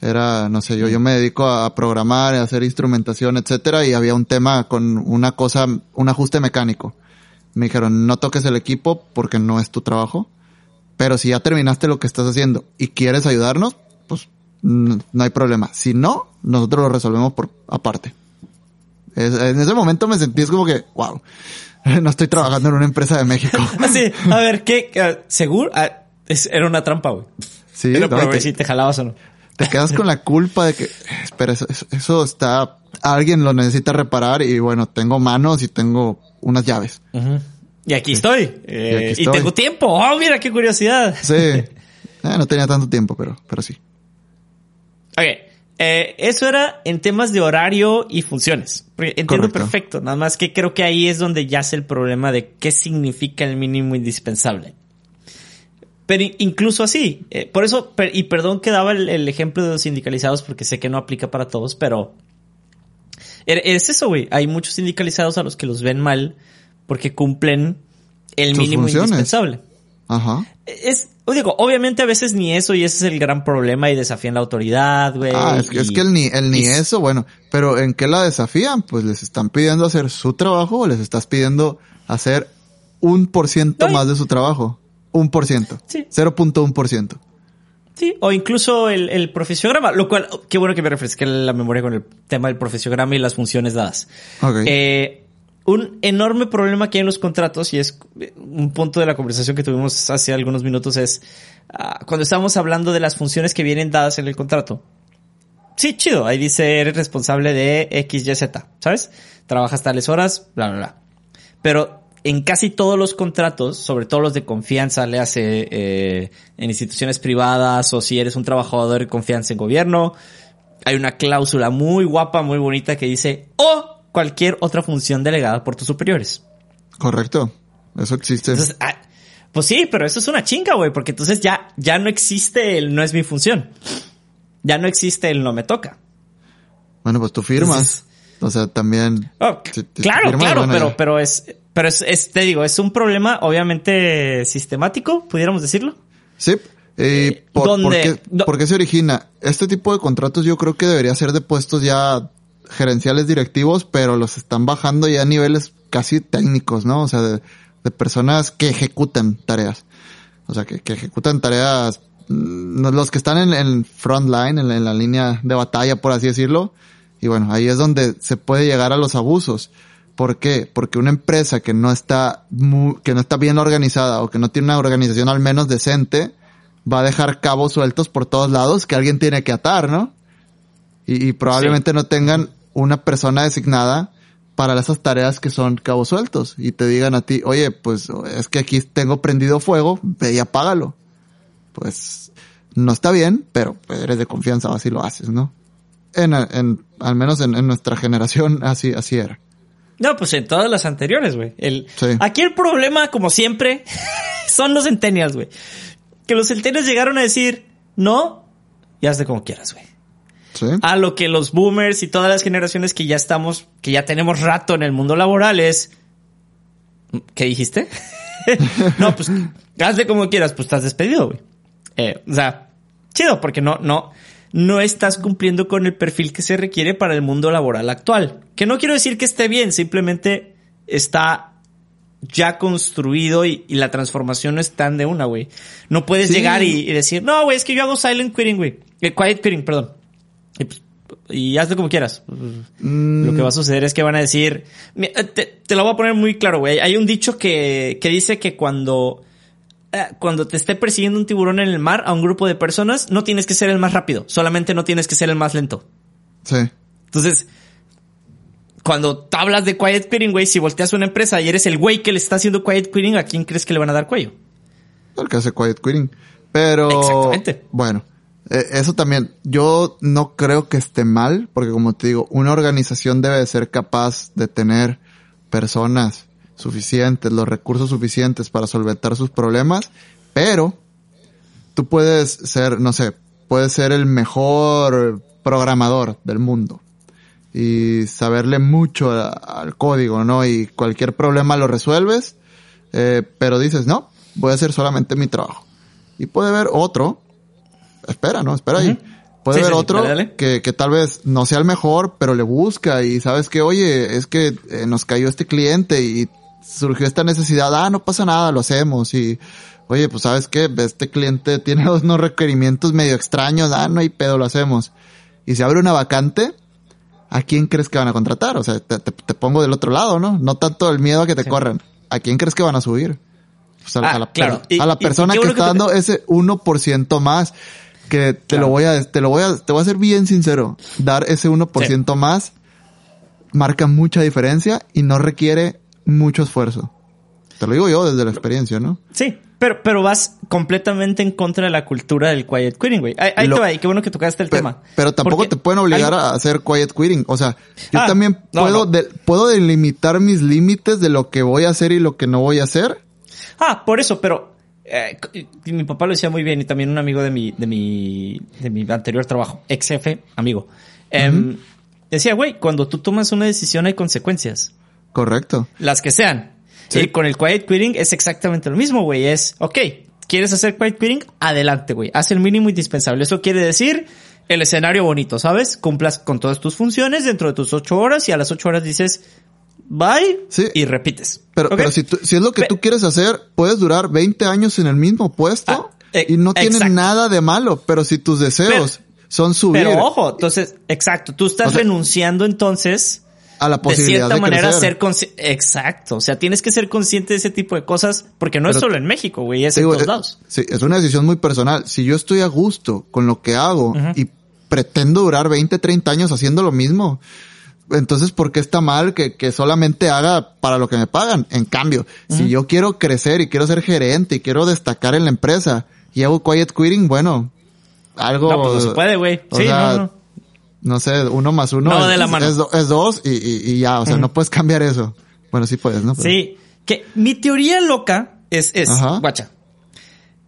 Era, no sé, yo, yo me dedico a, programar, a hacer instrumentación, etcétera, y había un tema con una cosa, un ajuste mecánico. Me dijeron, no toques el equipo porque no es tu trabajo, pero si ya terminaste lo que estás haciendo y quieres ayudarnos, pues no hay problema. Si no, nosotros lo resolvemos por aparte. En ese momento me sentí es como que, wow, no estoy trabajando en una empresa de México. Así, a ver, ¿qué? ¿Seguro? Ah, es- era una trampa, güey. Sí, Era no, para y ver te- si te jalabas o no. te quedas con la culpa de que, eh, espera, eso, está, alguien lo necesita reparar y bueno, tengo manos y tengo unas llaves. Y aquí estoy. eh, Y aquí estoy. tengo tiempo. Oh, mira qué curiosidad. Sí, Eh, no tenía tanto tiempo, pero, pero sí. Ok. Eh, eso era en temas de horario y funciones. Entiendo Correcto. perfecto. Nada más que creo que ahí es donde yace el problema de qué significa el mínimo indispensable. Pero in- incluso así, eh, por eso, per- y perdón que daba el, el ejemplo de los sindicalizados porque sé que no aplica para todos, pero er- es eso, güey. Hay muchos sindicalizados a los que los ven mal porque cumplen el Sus mínimo funciones. indispensable. Ajá. Es, digo, obviamente a veces ni eso y ese es el gran problema y desafían la autoridad, güey. Ah, es, que- es que el ni, el ni y- eso, bueno, pero ¿en qué la desafían? Pues les están pidiendo hacer su trabajo o les estás pidiendo hacer un por ciento más de su trabajo. Un por ciento. Sí. 0.1 por ciento. Sí, o incluso el, el profesiograma, lo cual, qué bueno que me refresque la memoria con el tema del profesiograma y las funciones dadas. Ok. Eh, un enorme problema que hay en los contratos, y es un punto de la conversación que tuvimos hace algunos minutos, es ah, cuando estábamos hablando de las funciones que vienen dadas en el contrato. Sí, chido, ahí dice eres responsable de X, Y, Z, ¿sabes? Trabajas tales horas, bla, bla, bla. Pero en casi todos los contratos, sobre todo los de confianza, le hace eh, en instituciones privadas o si eres un trabajador de confianza en gobierno, hay una cláusula muy guapa, muy bonita que dice o cualquier otra función delegada por tus superiores. Correcto. Eso existe. Entonces, ah, pues sí, pero eso es una chinga, güey, porque entonces ya, ya no existe el no es mi función. Ya no existe el no me toca. bueno, pues tú firmas. Entonces- o sea, también. Oh, si- si claro, firmas, claro, bueno, pero, ya. pero es, pero es, es, te digo, es un problema obviamente sistemático, pudiéramos decirlo. Sí. ¿Y por, ¿Dónde? por qué, por qué se origina? Este tipo de contratos yo creo que debería ser de puestos ya gerenciales directivos, pero los están bajando ya a niveles casi técnicos, ¿no? O sea, de, de personas que ejecutan tareas. O sea, que, que ejecutan tareas, mm, los que están en el front line, en la, en la línea de batalla, por así decirlo. Y bueno, ahí es donde se puede llegar a los abusos. ¿Por qué? Porque una empresa que no está mu- que no está bien organizada o que no tiene una organización al menos decente, va a dejar cabos sueltos por todos lados que alguien tiene que atar, ¿no? Y, y probablemente no tengan una persona designada para esas tareas que son cabos sueltos y te digan a ti, oye, pues es que aquí tengo prendido fuego, ve y apágalo. Pues no está bien, pero eres de confianza, así lo haces, ¿no? En, en, al menos en, en nuestra generación así, así era. No, pues en todas las anteriores, güey. El, Sí. Aquí el problema, como siempre, son los centennials, güey. Que los centennials llegaron a decir, no, y hazte como quieras, güey. ¿Sí? A lo que los boomers y todas las generaciones que ya estamos, que ya tenemos rato en el mundo laboral es... ¿Qué dijiste? no, pues hazle como quieras, pues estás despedido, güey. Eh, o sea, chido, porque no, no, no estás cumpliendo con el perfil que se requiere para el mundo laboral actual. Que no quiero decir que esté bien, simplemente está ya construido y, y la transformación no es tan de una, güey. No puedes Sí. llegar y, y decir, no, güey, es que yo hago silent quitting, güey. Eh, quiet quitting, perdón. Y, pues, y hazlo como quieras. Mm, Lo que va a suceder es que van a decir, eh, te, te lo voy a poner muy claro, güey. Hay un dicho que, que dice que cuando, eh, cuando te esté persiguiendo un tiburón en el mar a un grupo de personas, no tienes que ser el más rápido, solamente no tienes que ser el más lento. sí. Entonces, cuando hablas de quiet quitting, güey, si volteas a una empresa y eres el güey que le está haciendo quiet quitting, ¿a quién crees que le van a dar cuello? el que hace quiet quitting. Pero, Exactamente. bueno, Eh, eso también, yo no creo que esté mal, porque como te digo, una organización debe de ser capaz de tener personas suficientes, los recursos suficientes para solventar sus problemas, pero tú puedes ser, no sé, puedes ser el mejor programador del mundo y saberle mucho al código, ¿no? Y cualquier problema lo resuelves, eh, pero dices, no, voy a hacer solamente mi trabajo. Y puede haber otro, espera, ¿no? Espera ahí. Puede Sí, haber sí, otro dale, dale. Que, que tal vez no sea el mejor, pero le busca y sabes que, oye, es que eh, nos cayó este cliente y surgió esta necesidad, ah, no pasa nada, lo hacemos y, oye, pues sabes que este cliente tiene unos requerimientos medio extraños, ah, no hay pedo, lo hacemos. Y se abre una vacante, ¿a quién crees que van a contratar? O sea, te, te- te pongo del otro lado, ¿no? No tanto el miedo a que te corran. ¿A quién crees que van a subir? Pues a, Ah, a la, per- claro. A la y- y persona que está que dando ese 1% más que te Claro. lo voy a, te lo voy a, te voy a ser bien sincero. Dar ese 1% más marca mucha diferencia y no requiere mucho esfuerzo. Te lo digo yo desde la experiencia, ¿no? Sí, pero, pero vas completamente en contra de la cultura del quiet quitting, güey. Ahí, ahí Lo- te va, y qué bueno que tocaste el tema. Pero tampoco te pueden obligar a hacer quiet quitting. O sea, yo Ah, también no, puedo, no. de- puedo delimitar mis límites de lo que voy a hacer y lo que no voy a hacer. Ah, por eso, pero eh, mi papá lo decía muy bien y también un amigo de mi, de mi, de mi anterior trabajo, ex jefe, amigo. Em, Decía, güey, cuando tú tomas una decisión hay consecuencias. Correcto. Las que sean. Sí. Y con el quiet quitting es exactamente lo mismo, güey. Es, ok, ¿quieres hacer quiet quitting? Adelante, güey. Haz el mínimo indispensable. Eso quiere decir el escenario bonito, ¿sabes? Cumplas con todas tus funciones dentro de tus ocho horas y a las ocho horas dices, bye, Sí. y repites. Pero, pero si, tú- si es lo que Pe- tú quieres hacer, puedes durar 20 años en el mismo puesto Ah, eh, y no tiene exacto. nada de malo. Pero si tus deseos son subir Pero ojo, entonces, exacto, tú estás O sea, renunciando entonces a la de posibilidad cierta de, manera a crecer. ser consciente. Exacto, o sea, tienes que ser consciente de ese tipo de cosas porque no es Pero- solo en México, güey, es Digo, en todos eh, lados. Sí, es una decisión muy personal. Si yo estoy a gusto con lo que hago y pretendo durar 20, 30 años haciendo lo mismo, entonces ¿por qué está mal que, que solamente haga para lo que me pagan? En cambio, si yo quiero crecer y quiero ser gerente y quiero destacar en la empresa y hago quiet quitting, bueno, algo... No, pues no se puede, güey. Sí, sea, no, no. no sé, uno más uno No, es, de la mano. es do- es dos y, y- y ya, o sea, no puedes cambiar eso. Bueno, sí puedes, ¿no? Pero- Sí, que mi teoría loca es, es, Ajá. guacha.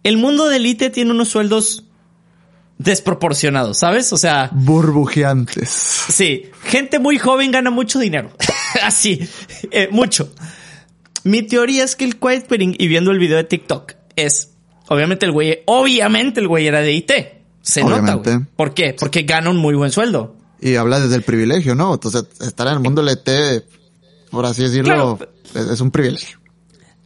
El mundo de élite tiene unos sueldos desproporcionados, ¿sabes? O sea, Burbujeantes. sí, gente muy joven gana mucho dinero. Así, eh, mucho. Mi teoría es que el quiet quitting, y viendo el video de TikTok, es, obviamente el güey, obviamente el güey era de IT. Se nota, güey. ¿Por qué? Porque gana un muy buen sueldo. Y habla desde el privilegio, ¿no? Entonces, estar en el mundo LT, por así decirlo, Claro. es un privilegio.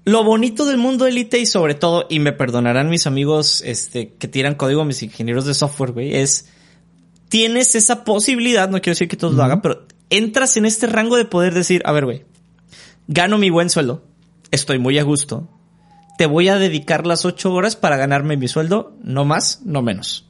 Lo bonito del mundo élite y sobre todo, y me perdonarán mis amigos este, que tiran código, mis ingenieros de software, güey, es tienes esa posibilidad, no quiero decir que todos lo hagan, pero entras en este rango de poder decir, a ver, güey, gano mi buen sueldo, estoy muy a gusto, te voy a dedicar las ocho horas para ganarme mi sueldo, no más, no menos.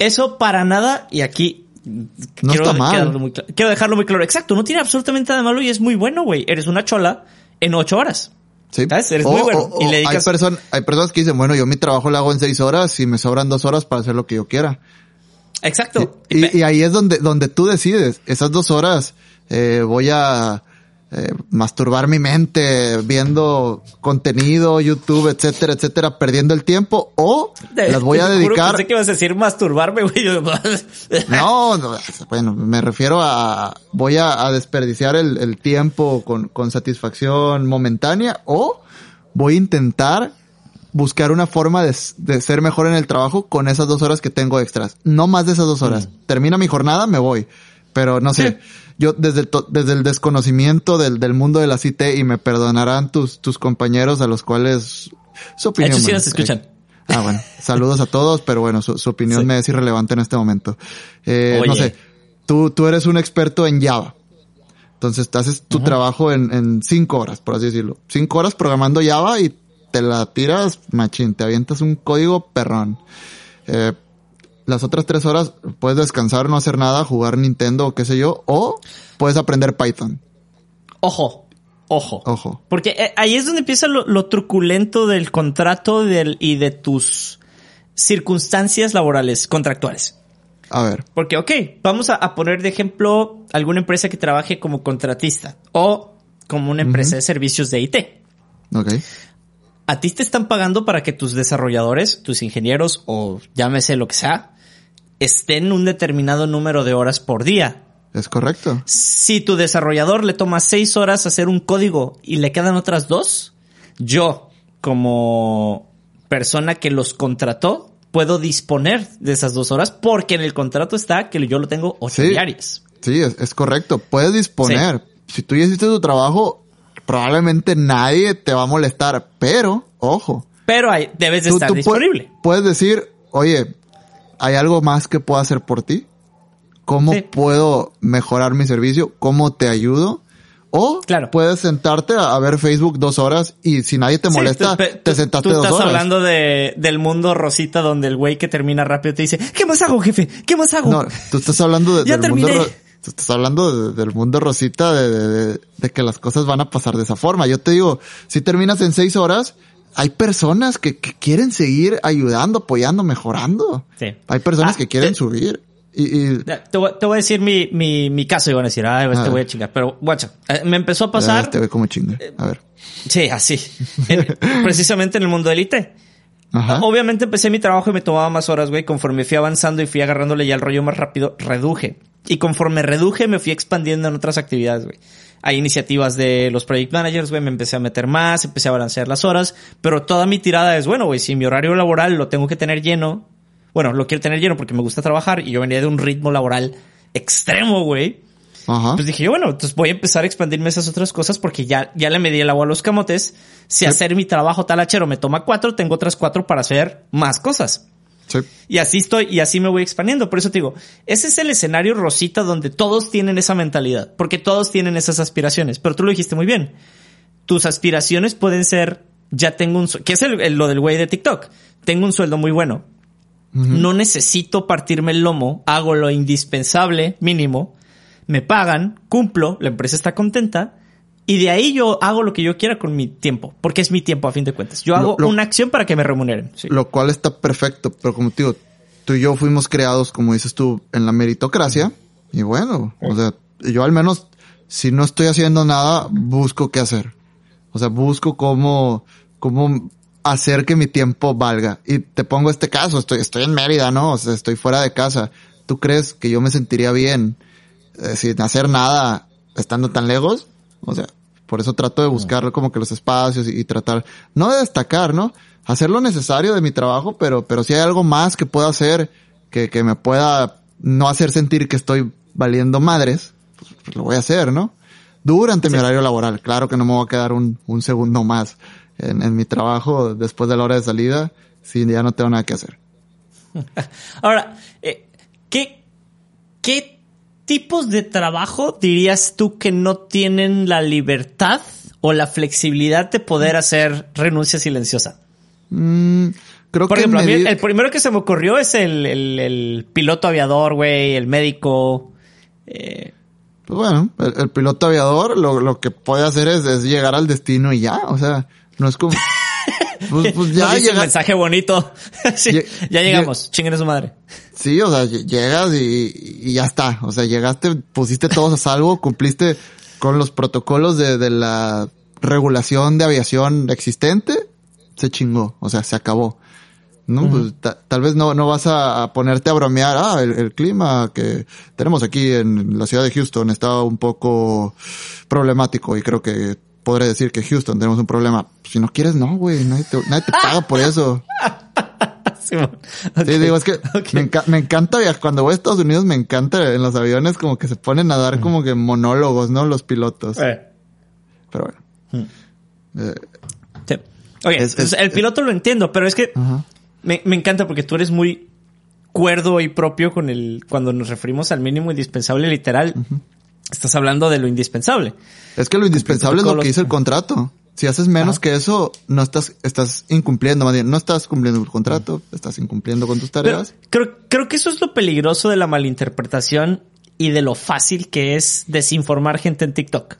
Eso para nada, y aquí No está mal. quedarlo muy quiero dejarlo muy claro. Exacto, no tiene absolutamente nada de malo y es muy bueno, güey. Eres una chola en ocho horas. Sí. ¿Sabes? Eres O- muy bueno. o- y le o dedicas... hay, person- hay personas que dicen, bueno, yo mi trabajo lo hago en seis horas y me sobran dos horas para hacer lo que yo quiera. Exacto. Y ahí es donde, donde tú decides, esas dos horas eh, voy a eh, masturbar mi mente viendo contenido, YouTube, etcétera, etcétera, perdiendo el tiempo, o las voy a dedicar Pensé que ibas a decir masturbarme, güey. No, no, bueno, me refiero a voy a, a desperdiciar el, el tiempo con, con satisfacción momentánea o voy a intentar buscar una forma de, de ser mejor en el trabajo con esas dos horas que tengo extras. No más de esas dos horas. Termina mi jornada, me voy. Pero no sé, yo desde el, desde el desconocimiento del, del mundo de la CIT y me perdonarán tus, tus compañeros a los cuales su opinión. hecho, sí nos escuchan. Ah, bueno. Saludos a todos, pero bueno, su, su opinión Sí. me es irrelevante en este momento. Eh, no sé, tú, tú eres un experto en Java. Entonces, te haces tu trabajo en, en cinco horas, por así decirlo. Cinco horas programando Java y te la tiras machín, te avientas un código perrón. Eh, las otras tres horas puedes descansar, no hacer nada, jugar Nintendo o qué sé yo, o puedes aprender Python. Ojo, ojo. Ojo. Porque eh, ahí es donde empieza lo, lo truculento del contrato del, y de tus circunstancias laborales, contractuales. A ver. Porque, ok, vamos a, a poner de ejemplo alguna empresa que trabaje como contratista o como una empresa de servicios de IT. Ok. A ti te están pagando para que tus desarrolladores, tus ingenieros o llámese lo que sea, estén un determinado número de horas por día. Es correcto. Si tu desarrollador le toma seis horas hacer un código y le quedan otras dos, yo, como persona que los contrató, puedo disponer de esas dos horas porque en el contrato está que yo lo tengo ocho Sí. diarias. Sí, es, es correcto. Puedes disponer. Si tú ya hiciste tu trabajo, probablemente nadie te va a molestar. Pero, ojo. Pero hay, debes de tú- estar tú disponible. Puedes decir, oye, ¿hay algo más que puedo hacer por ti? ¿Cómo Sí. puedo mejorar mi servicio? ¿Cómo te ayudo? O Claro. puedes sentarte a, ver Facebook dos horas y si nadie te Sí, molesta, tú- pe- te tú- sentaste Tú dos estás horas. hablando de, del mundo rosita donde el güey que termina rápido te dice, ¿qué más hago, jefe? ¿Qué más hago? No, tú estás hablando de- del mundo, terminé. ro- tú estás hablando de- del mundo rosita de, de- de- de que las cosas van a pasar de esa forma. Yo te digo, si terminas en seis horas, hay personas que, que quieren seguir ayudando, apoyando, mejorando. Sí. Hay personas Ah, que quieren te- subir. Y, y Te voy, te voy a decir mi, mi, mi caso y van a decir, ay, A te voy a chingar. Pero, guacha, eh, me empezó a pasar, te ve como chinga. A ver. sí, así, En- precisamente en el mundo IT. Ajá. Obviamente empecé mi trabajo y me tomaba más horas, güey. Conforme fui avanzando y fui agarrándole ya el rollo más rápido, reduje. Y conforme reduje, me fui expandiendo en otras actividades, güey. Hay iniciativas de los project managers, güey. Me empecé a meter más, empecé a balancear las horas. Pero toda mi tirada es, bueno, güey, si mi horario laboral lo tengo que tener lleno. Bueno, lo quiero tener lleno porque me gusta trabajar y yo venía de un ritmo laboral extremo, güey. Ajá. Pues dije yo, bueno, entonces voy a empezar a expandirme esas otras cosas porque ya, ya le medí el agua a los camotes. Si hacer mi trabajo talachero me toma cuatro, tengo otras cuatro para hacer más cosas. Sí. Y así estoy, y así me voy expandiendo. Por eso te digo, ese es el escenario rosita donde todos tienen esa mentalidad, porque todos tienen esas aspiraciones. Pero tú lo dijiste muy bien. Tus aspiraciones pueden ser, ya tengo un, que es el- el- lo del güey de TikTok. Tengo un sueldo muy bueno. No necesito partirme el lomo, hago lo indispensable, mínimo, me pagan, cumplo, la empresa está contenta y de ahí yo hago lo que yo quiera con mi tiempo, porque es mi tiempo a fin de cuentas. Yo Lo- hago lo- una acción para que me remuneren. Sí. Lo cual está perfecto, pero como te digo, tú y yo fuimos creados, como dices tú, en la meritocracia. Y bueno, o sea, yo al menos, si no estoy haciendo nada, busco qué hacer. O sea, busco cómo, cómo hacer que mi tiempo valga. Y te pongo este caso, estoy, estoy en Mérida, ¿no? O sea, estoy fuera de casa. ¿Tú crees que yo me sentiría bien eh, sin hacer nada estando tan lejos? O sea, por eso trato de buscar como que los espacios y, y tratar, no de destacar, ¿no? Hacer lo necesario de mi trabajo, pero, pero si hay algo más que pueda hacer que, que me pueda no hacer sentir que estoy valiendo madres, pues, pues lo voy a hacer, ¿no? Durante mi horario laboral. Claro que no me voy a quedar un, un segundo más en, en mi trabajo después de la hora de salida si ya no tengo nada que hacer. Ahora, eh, ¿qué, ¿qué tipos de trabajo dirías tú que no tienen la libertad o la flexibilidad de poder hacer renuncia silenciosa? Mm, creo Por que ejemplo, a mí el primero que se me ocurrió es el, el- el piloto aviador, güey, el médico. eh, Pues bueno, el, el piloto aviador lo, lo que puede hacer es, es llegar al destino y ya, o sea, no es como... Pues, pues ya nos llega- mensaje bonito. Sí, ya llegamos, chinguen a su madre. Sí, o sea, lle- llegas y, y ya está. O sea, llegaste, pusiste todos a salvo, cumpliste con los protocolos de, de la regulación de aviación existente, se chingó, o sea, se acabó. ¿No? Pues, ta- tal vez no, no vas a, a ponerte a bromear, ah, el, el clima que tenemos aquí en la ciudad de Houston está un poco problemático y creo que podré decir que Houston tenemos un problema. Si no quieres, no, güey, nadie te, nadie te paga por eso. Sí, digo, es que me, enca- me encanta viajar. Cuando voy a Estados Unidos me encanta en los aviones como que se ponen a dar como que monólogos, ¿no? Los pilotos. Eh, Pero bueno. Eh, sí. Ok, Es- entonces, es- el piloto lo entiendo, pero es que me, me encanta porque tú eres muy cuerdo y propio con el cuando nos referimos al mínimo indispensable literal. Estás hablando de lo indispensable. Es que lo indispensable es lo que dice el contrato. Si haces menos que eso, no estás, estás incumpliendo, más bien, no estás cumpliendo el contrato, estás incumpliendo con tus Pero tareas. creo, creo que eso es lo peligroso de la malinterpretación y de lo fácil que es desinformar gente en TikTok.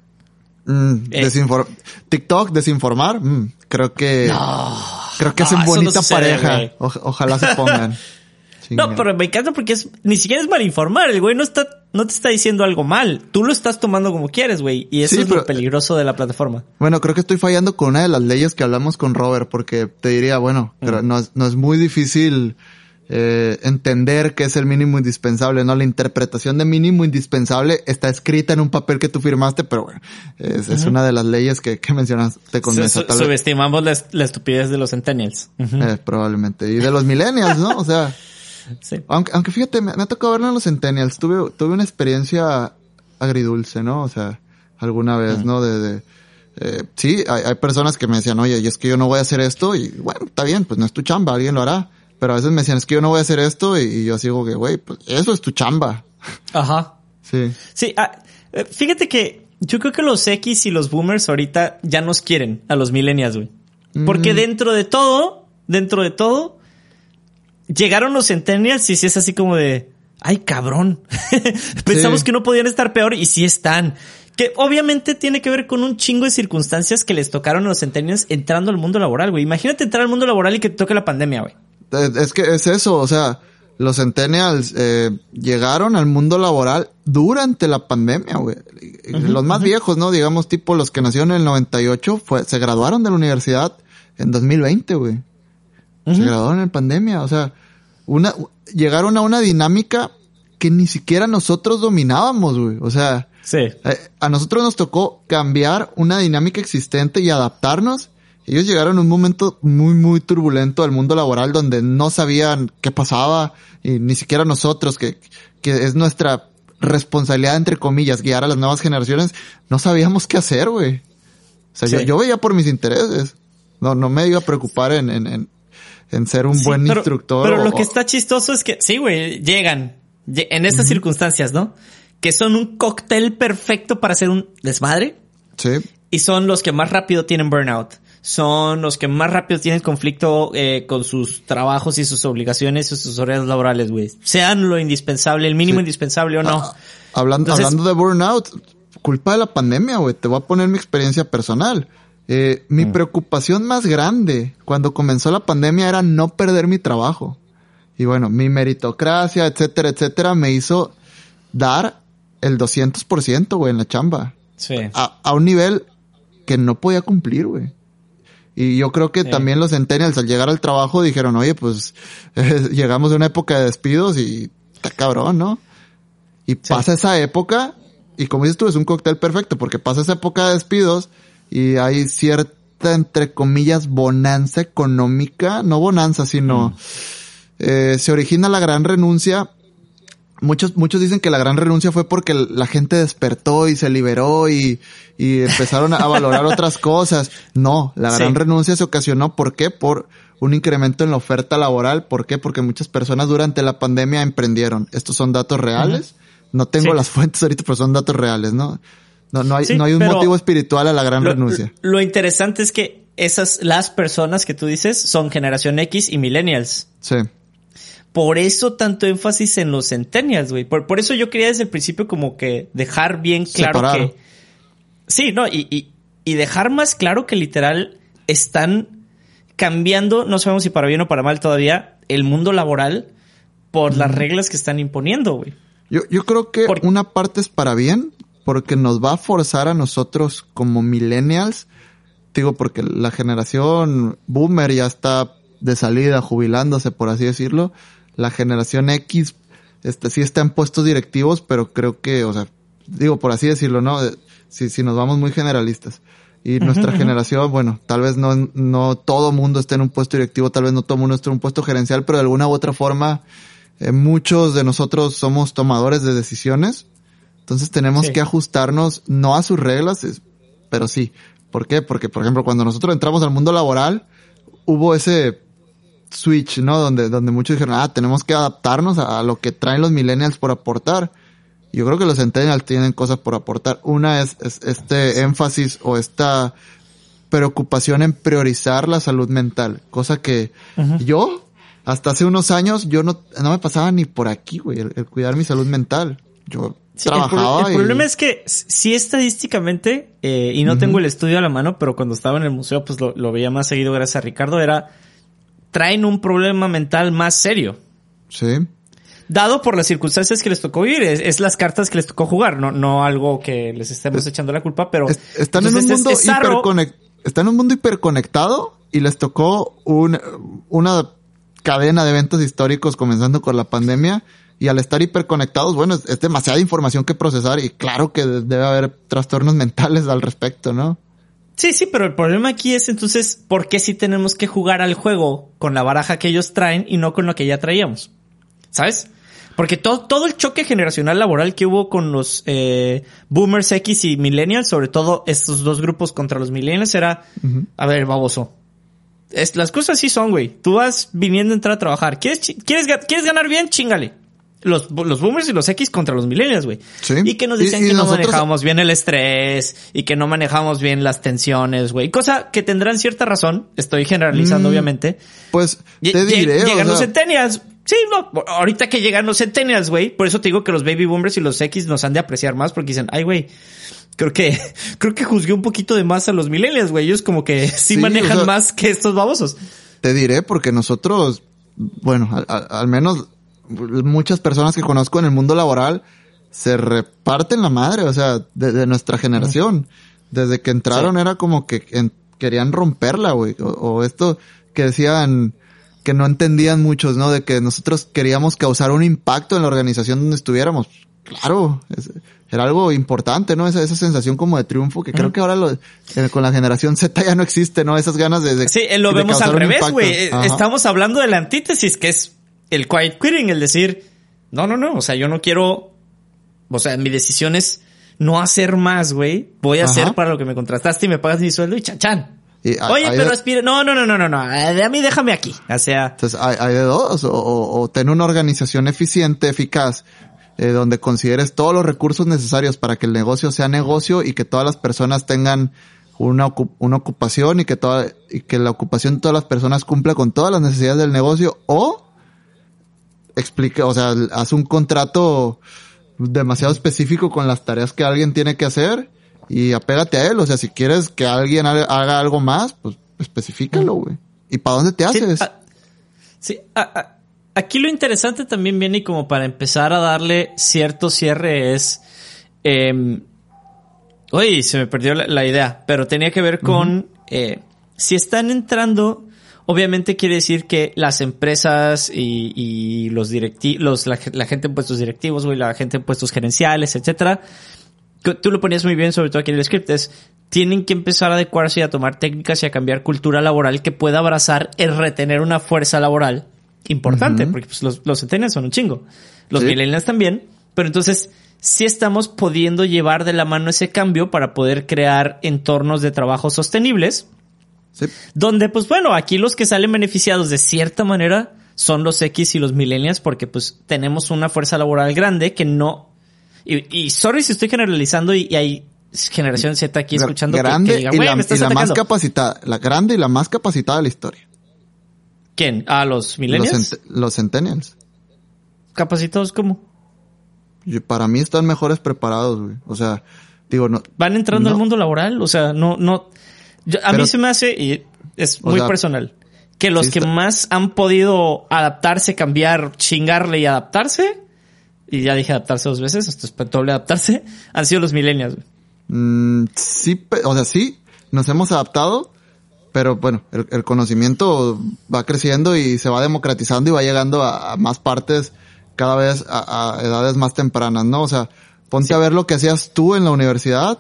Mm, Eh. desinfor- TikTok, desinformar, mm, creo que Creo que No, hacen no bonita sucede, pareja. O- ojalá se pongan. No, pero me encanta porque es, ni siquiera es mal informar. El güey no está, no te está diciendo algo mal. Tú lo estás tomando como quieres, güey. Y eso Sí, es pero- lo peligroso de la plataforma. Bueno, creo que estoy fallando con una de las leyes que hablamos con Robert, porque te diría, bueno, pero no, es, no es muy difícil eh, entender qué es el mínimo indispensable, ¿no? La interpretación de mínimo indispensable está escrita en un papel que tú firmaste, pero bueno, es, es una de las leyes que, que vez, subestimamos la, la estupidez de los centennials. Eh, probablemente. Y de los millennials, ¿no? O sea, Sí. aunque, aunque fíjate, me, me ha tocado verlo en los centennials, tuve, tuve una experiencia agridulce, ¿no? O sea, alguna vez, ¿no? De, de eh, sí, hay, hay personas que me decían, oye, y es que yo no voy a hacer esto, y bueno, está bien, pues no es tu chamba, alguien lo hará. Pero a veces me decían, es que yo no voy a hacer esto, y, y yo así digo que, güey, pues eso es tu chamba. Ajá. Sí. Sí, ah, eh, fíjate que yo creo que los X y los boomers ahorita ya nos quieren a los millennials, güey. Porque dentro de todo, dentro de todo, llegaron los centennials y sí es así como de, ay cabrón, pensamos Sí. que no podían estar peor y sí están. Que obviamente tiene que ver con un chingo de circunstancias que les tocaron a los centennials entrando al mundo laboral, güey. Imagínate entrar al mundo laboral y que te toque la pandemia, güey. Es que es eso, o sea, los centennials eh, llegaron al mundo laboral durante la pandemia, güey. Los más viejos, ¿no? Digamos, tipo los que nacieron en el 98, fue, se graduaron de la universidad en 2020, güey. Se graduaron en pandemia, o sea, una, llegaron a una dinámica que ni siquiera nosotros dominábamos, güey. O sea, Sí. eh, a nosotros nos tocó cambiar una dinámica existente y adaptarnos. Ellos llegaron en un momento muy, muy turbulento al mundo laboral donde no sabían qué pasaba y ni siquiera nosotros, que, que es nuestra responsabilidad, entre comillas, guiar a las nuevas generaciones, no sabíamos qué hacer, güey. O sea, yo, yo veía por mis intereses. No, no me iba a preocupar en, en, en, en ser un Sí, buen pero- instructor. Pero o- lo que está chistoso es que, sí, güey, llegan lle- en estas circunstancias, ¿no? Que son un cóctel perfecto para hacer un desmadre Sí. y son los que más rápido tienen burnout. Son los que más rápido tienen conflicto eh, con sus trabajos y sus obligaciones y sus horarios laborales, güey. Sean lo indispensable, el mínimo Sí. indispensable o no. Ah, hablando, Entonces- hablando de burnout, culpa de la pandemia, güey. Te voy a poner mi experiencia personal. Eh, mi Mm. preocupación más grande cuando comenzó la pandemia era no perder mi trabajo. Y bueno, mi meritocracia, etcétera, etcétera, me hizo dar el 200%, güey, en la chamba. Sí. A, a un nivel que no podía cumplir, güey. Y yo creo que Sí. también los centennials al llegar al trabajo dijeron, oye, pues llegamos de una época de despidos y está cabrón, ¿no? Y pasa esa época, y como dices tú, es un cóctel perfecto, porque pasa esa época de despidos y hay cierta, entre comillas, bonanza económica, no bonanza, sino eh, se origina la gran renuncia. Muchos, muchos dicen que la gran renuncia fue porque la gente despertó y se liberó y, y empezaron a valorar otras cosas. No, la gran Sí. renuncia se ocasionó, ¿por qué? Por un incremento en la oferta laboral. ¿Por qué? Porque muchas personas durante la pandemia emprendieron. Estos son datos reales. No tengo Sí. las fuentes ahorita, pero son datos reales, ¿no? No, no hay, Sí, no hay un motivo espiritual a la gran Lo, renuncia. lo interesante es que esas, las personas que tú dices son generación X y millennials. Sí. Por eso tanto énfasis en los centennials, güey. Por, por eso yo quería desde el principio como que dejar bien claro Separar. que... Sí, no, y, y, y dejar más claro que literal están cambiando, no sabemos si para bien o para mal todavía, el mundo laboral por las reglas que están imponiendo, güey. Yo, yo creo que una parte es para bien, porque nos va a forzar a nosotros como millennials, digo, porque la generación boomer ya está de salida, jubilándose, por así decirlo. La generación X, este, sí está en puestos directivos, pero creo que, o sea, digo, por así decirlo, ¿no? Eh, Si, si nos vamos muy generalistas. Y nuestra generación, bueno, tal vez no, no todo mundo esté en un puesto directivo, tal vez no todo mundo esté en un puesto gerencial, pero de alguna u otra forma, eh, muchos de nosotros somos tomadores de decisiones. Entonces tenemos Sí. que ajustarnos no a sus reglas, es- pero sí. ¿Por qué? Porque, por ejemplo, cuando nosotros entramos al mundo laboral, hubo ese switch, ¿no? Donde, donde muchos dijeron, ah, tenemos que adaptarnos a, a lo que traen los millennials por aportar. Yo creo que los centennials tienen cosas por aportar. Una es, es este énfasis o esta preocupación en priorizar la salud mental, cosa que yo, hasta hace unos años, yo no, no me pasaba ni por aquí, güey, el, el cuidar mi salud mental. Yo Sí, el, pro- problema es que sí estadísticamente, eh, y no tengo el estudio a la mano, pero cuando estaba en el museo, pues lo, lo veía más seguido gracias a Ricardo, era traen un problema mental más serio. Sí. Dado por las circunstancias que les tocó vivir, es, es las cartas que les tocó jugar, no, no algo que les estemos echando la culpa, pero Es- están en un mundo están en un mundo hiperconectado y les tocó un, una cadena de eventos históricos comenzando con la pandemia y al estar hiperconectados, bueno, es, es demasiada información que procesar y claro que debe haber trastornos mentales al respecto, ¿no? Sí, sí, pero el problema aquí es entonces, ¿por qué si tenemos que jugar al juego con la baraja que ellos traen y no con lo que ya traíamos? ¿Sabes? Porque todo, todo el choque generacional laboral que hubo con los eh, boomers X y millennials, sobre todo estos dos grupos contra los millennials, era, a ver, baboso. Es, las cosas sí son, güey. Tú vas viniendo a entrar a trabajar. ¿Quieres, quieres, ¿Quieres ganar bien? Chingale. Los, los boomers y los X contra los millennials, güey. Sí. Y que nos Y- dicen y que no nosotros- manejábamos bien el estrés y que no manejamos bien las tensiones, güey. Cosa que tendrán cierta razón. Estoy generalizando, Mm, obviamente. Pues te lle- diré, llegan los sea, centennials. Sí, no, ahorita que llegan los centennials, güey. Por eso te digo que los baby boomers y los X nos han de apreciar más porque dicen, ay, güey, creo que, creo que juzgué un poquito de más a los millennials, güey. Ellos como que sí, Sí, manejan o sea- más que estos babosos. te diré porque nosotros, bueno, al menos muchas personas que conozco en el mundo laboral se reparten la madre, o sea, de, de nuestra generación. Desde que entraron era como que en- querían romperla, güey. O, o esto que decían que no entendían muchos, ¿no? De que nosotros queríamos causar un impacto en la organización donde estuviéramos. Claro, es- era algo importante, ¿no? Esa, esa sensación como de triunfo que creo que ahora lo- eh, con la generación Z ya no existe, ¿no? Esas ganas de... de- Sí, eh, lo de vemos al revés, güey. Eh. Estamos hablando de la antítesis, que es el quiet quitting, el decir, no, no, no, o sea, yo no quiero, o sea, mi decisión es no hacer más, güey. Voy a Ajá. hacer para lo que me contrataste y me pagas mi sueldo y chachán. Y Oye, hay pero de- aspira, no, no, no, no, no, no, a mí déjame aquí. O sea, Entonces, hay, hay de dos, o, o, o tener una organización eficiente, eficaz, eh, donde consideres todos los recursos necesarios para que el negocio sea negocio y que todas las personas tengan una, una ocupación y que toda, y que la ocupación de todas las personas cumpla con todas las necesidades del negocio, o explique, o sea, haz un contrato demasiado específico con las tareas que alguien tiene que hacer y apégate a él. O sea, si quieres que alguien haga algo más, pues especifícalo, güey. ¿Y para dónde te sí, haces? sí, aquí lo interesante también viene y como para empezar a darle cierto cierre es, eh, Uy, se me perdió la, la idea, pero tenía que ver con eh, si están entrando, obviamente quiere decir que las empresas y, y los directivos, la, la gente en puestos directivos, güey, la gente en puestos gerenciales, etcétera, tú lo ponías muy bien, sobre todo aquí en el script, es tienen que empezar a adecuarse y a tomar técnicas y a cambiar cultura laboral que pueda abrazar el retener una fuerza laboral importante, porque pues, los, los centennials son un chingo, los Sí. millennials también, pero entonces sí estamos pudiendo llevar de la mano ese cambio para poder crear entornos de trabajo sostenibles, Sí. donde pues bueno, aquí los que salen beneficiados de cierta manera son los X y los millennials porque pues tenemos una fuerza laboral grande que no... Y, y sorry si estoy generalizando y, y hay generación Z aquí escuchando que- grande que, diga, y "Güey, la, me estás y la más atacando". capacitada, la grande y la más capacitada de la historia. ¿Quién? ¿A los millennials? los centennials. ¿Capacitados cómo? Yo- para mí están mejores preparados, güey. O sea, digo, no. ¿Van entrando No. al mundo laboral? O sea, no, no... yo- a Pero- mí se me hace, y es muy sea, personal, que los sí que más han podido adaptarse, cambiar, chingarle y adaptarse, y ya dije adaptarse dos veces, esto es doble adaptarse, han sido los millennials. Mm, sí, o sea, sí, nos hemos adaptado, pero bueno, el, el conocimiento va creciendo y se va democratizando y va llegando a, a más partes cada vez a, a edades más tempranas, ¿no? O sea, ponte a ver lo que hacías tú en la universidad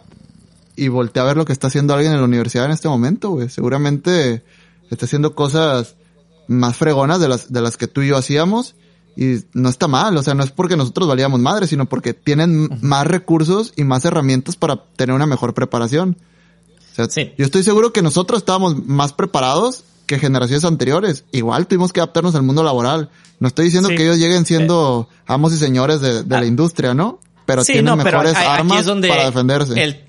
y voltea a ver lo que está haciendo alguien en la universidad en este momento, güey. Seguramente está haciendo cosas más fregonas de las, de las que tú y yo hacíamos y no está mal, o sea, no es porque nosotros valíamos madre, sino porque tienen más recursos y más herramientas para tener una mejor preparación. O sea, Sí. yo estoy seguro que nosotros estábamos más preparados que generaciones anteriores. Igual tuvimos que adaptarnos al mundo laboral. No estoy diciendo Sí. que ellos lleguen siendo amos y señores de, de la industria, ¿no? Pero Sí, tienen no, mejores armas donde para defenderse. el-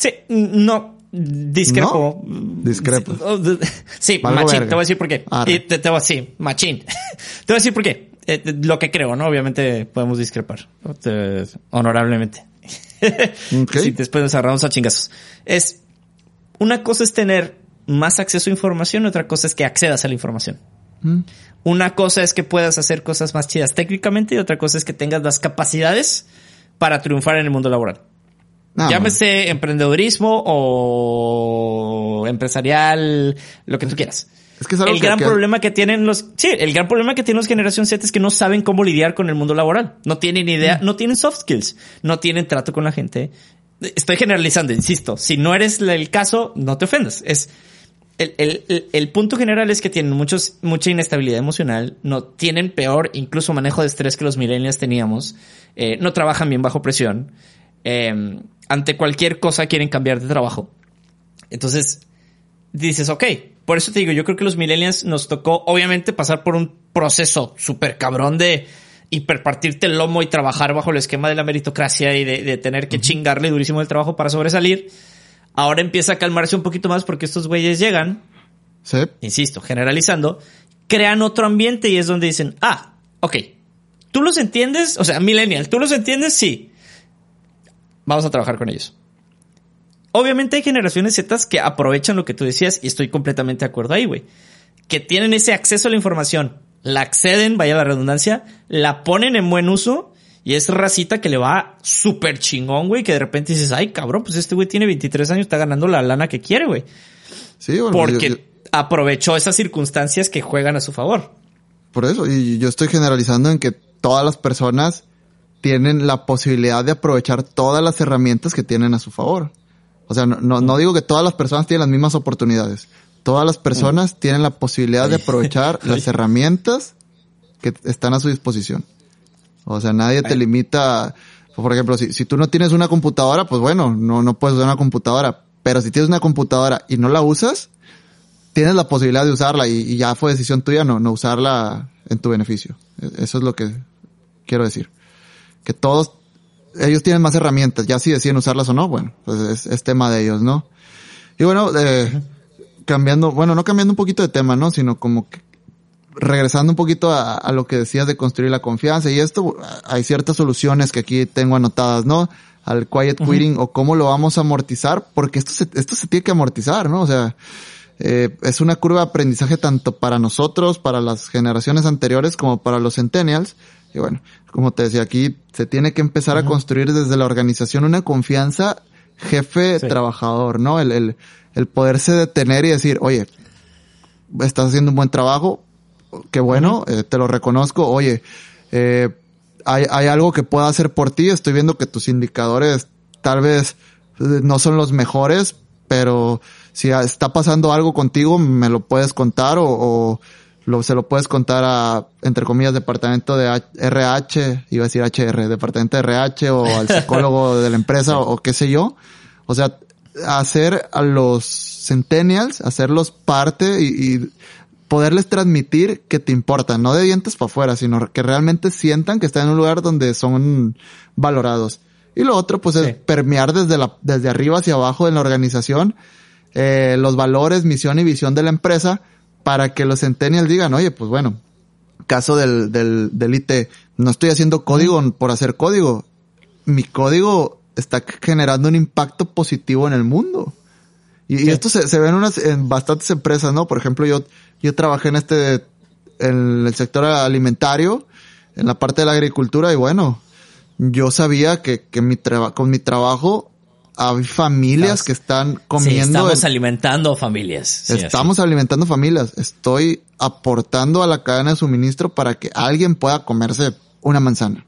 sí, no, discrepo. Discrepo. Sí, Valgo machín, verga. te voy a decir por qué. Arre. Y te, te voy a decir, machín. te voy a decir por qué. Eh, lo que creo, ¿no? Obviamente podemos discrepar. ¿no? Te- honorablemente. Ok. Sí, después nos agarramos a chingazos. Es, una cosa es tener más acceso a información, otra cosa es que accedas a la información. Una cosa es que puedas hacer cosas más chidas técnicamente y otra cosa es que tengas las capacidades para triunfar en el mundo laboral. Ah, Llámese emprendedorismo o empresarial, lo que tú quieras. Es que es algo el que- gran que- problema que tienen los, sí, el gran problema que tienen los generación Z es que no saben cómo lidiar con el mundo laboral. No tienen idea, Mm. no tienen soft skills, no tienen trato con la gente. Estoy generalizando, insisto. Si no eres el caso, no te ofendas. Es, el, el- el- el punto general es que tienen muchos, mucha inestabilidad emocional, no tienen peor incluso manejo de estrés que los millennials teníamos, eh, no trabajan bien bajo presión, eh, ante cualquier cosa quieren cambiar de trabajo. Entonces, dices, ok, por eso te digo, yo creo que los millennials nos tocó obviamente pasar por un proceso súper cabrón de hiperpartirte el lomo y trabajar bajo el esquema de la meritocracia y de, de tener que chingarle durísimo el trabajo para sobresalir. Ahora empieza a calmarse un poquito más porque estos güeyes llegan, Sí. insisto, generalizando, crean otro ambiente y es donde dicen, ah, ok, tú los entiendes, o sea, millennial, tú los entiendes, sí. Vamos a trabajar con ellos. Obviamente hay generaciones Z que aprovechan lo que tú decías y estoy completamente de acuerdo ahí, güey. Que tienen ese acceso a la información, la acceden, vaya la redundancia, la ponen en buen uso y es racita que le va súper chingón, güey, que de repente dices, ay, cabrón, pues este güey tiene 23 años, está ganando la lana que quiere, güey. Sí, bueno, Porque yo- yo- aprovechó esas circunstancias que juegan a su favor. por eso, y yo estoy generalizando en que todas las personas tienen la posibilidad de aprovechar todas las herramientas que tienen a su favor. O sea, no, no, no digo que todas las personas tienen las mismas oportunidades. Todas las personas tienen la posibilidad de aprovechar las herramientas que están a su disposición. O sea, nadie te limita. Por ejemplo, si, si tú no tienes una computadora, pues bueno, no, no puedes usar una computadora. Pero si tienes una computadora y no la usas, tienes la posibilidad de usarla y, y ya fue decisión tuya no, no usarla en tu beneficio. E- Eso es lo que quiero decir. Que todos, ellos tienen más herramientas, ya si deciden usarlas o no, bueno, pues es, es tema de ellos, ¿no? Y bueno, eh, cambiando, bueno, no cambiando un poquito de tema, ¿no? Sino como que regresando un poquito a, a lo que decías de construir la confianza y esto, hay ciertas soluciones que aquí tengo anotadas, ¿no? Al quiet quitting o cómo lo vamos a amortizar, porque esto se, esto se tiene que amortizar, ¿no? O sea, eh, es una curva de aprendizaje tanto para nosotros, para las generaciones anteriores, como para los centennials. Y bueno, como te decía aquí, se tiene que empezar a construir desde la organización una confianza jefe-trabajador, ¿no? El, el, el poderse detener y decir, oye, estás haciendo un buen trabajo, qué bueno, eh, te lo reconozco, oye, eh, hay, hay algo que pueda hacer por ti, estoy viendo que tus indicadores tal vez eh, no son los mejores, pero si está pasando algo contigo, me lo puedes contar o, o lo, se lo puedes contar a, entre comillas, departamento de H- RH, iba a decir HR, departamento de RH o al psicólogo de la empresa o, o qué sé yo. O sea, hacer a los centennials, hacerlos parte y, y poderles transmitir que te importan, no de dientes para afuera, sino que realmente sientan que están en un lugar donde son valorados. Y lo otro, pues, es permear desde la, desde arriba hacia abajo en la organización, eh, los valores, misión y visión de la empresa, para que los centennials digan, oye, pues bueno, caso del, del, del IT, no estoy haciendo código por hacer código. Mi código está generando un impacto positivo en el mundo. Y, esto se, se ve en, unas, en bastantes empresas, ¿no? Por ejemplo, yo, yo trabajé en este, en el sector alimentario, en la parte de la agricultura, y bueno, yo sabía que, que mi con mi trabajo hay familias que están Sí, comiendo. estamos en- alimentando familias. Sí, Estamos alimentando familias. Estoy aportando a la cadena de suministro para que alguien pueda comerse una manzana.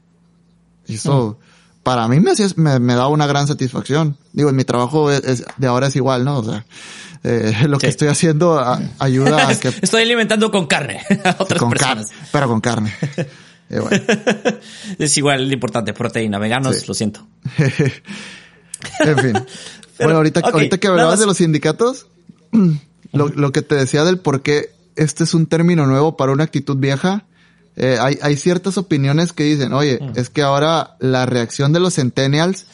Y eso, para mí me, me, me da una gran satisfacción. Digo, en mi trabajo es, es- de ahora es igual, ¿no? O sea, eh, lo que estoy haciendo a- ayuda a que... Estoy alimentando con carne a otras con carne, personas. pero con carne. Eh, bueno. Es igual de importante, proteína. Veganos, Sí. lo siento. En fin. bueno, ahorita, ahorita que hablabas de los sindicatos, lo, lo que te decía del por qué este es un término nuevo para una actitud vieja, eh, hay, hay ciertas opiniones que dicen, oye, Mm. es que ahora la reacción de los centennials,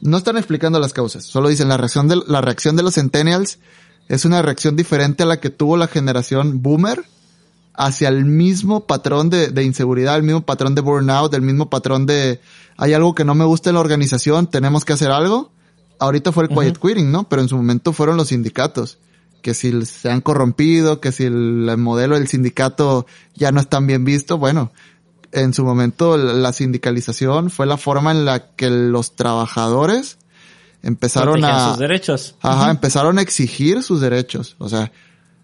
no están explicando las causas, solo dicen la reacción de, la reacción de los centennials es una reacción diferente a la que tuvo la generación boomer hacia el mismo patrón de, de inseguridad, el mismo patrón de burnout, el mismo patrón de hay algo que no me gusta en la organización, tenemos que hacer algo. Ahorita fue el quiet quitting, ¿no? Pero en su momento fueron los sindicatos. que si se han corrompido, que si el, modelo del sindicato ya no es tan bien visto, bueno, en su momento la sindicalización fue la forma en la que los trabajadores empezaron a sus derechos. Ajá, empezaron a exigir sus derechos, o sea,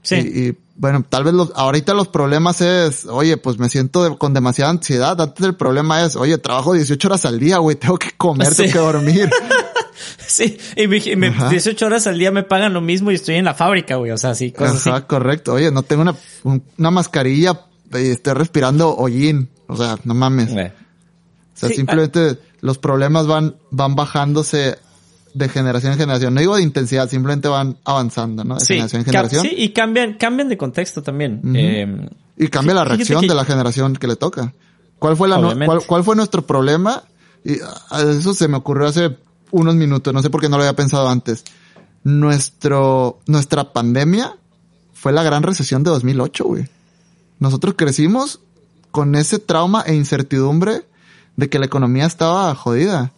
sí. y, bueno, tal vez los, ahorita los problemas es, oye, pues me siento con demasiada ansiedad. Antes el problema es, oye, trabajo 18 horas al día, güey, tengo que comer, tengo que dormir. sí, y me, 18 horas al día me pagan lo mismo y estoy en la fábrica, güey, o sea, sí, cosas Ajá, correcto. Oye, no tengo una, una mascarilla y estoy respirando hollín. O sea, no mames. O sea, simplemente los problemas van, van bajándose de generación en generación. No digo de intensidad, simplemente van avanzando, ¿no? De generación en generación. Sí, y cambian, cambian de contexto también. Eh, y cambia la reacción de la generación que le toca. ¿Cuál fue la cuál, cuál, fue nuestro problema? Y eso se me ocurrió hace unos minutos, no sé por qué no lo había pensado antes. Nuestro, nuestra pandemia fue la gran recesión de 2008, güey. Nosotros crecimos con ese trauma e incertidumbre de que la economía estaba jodida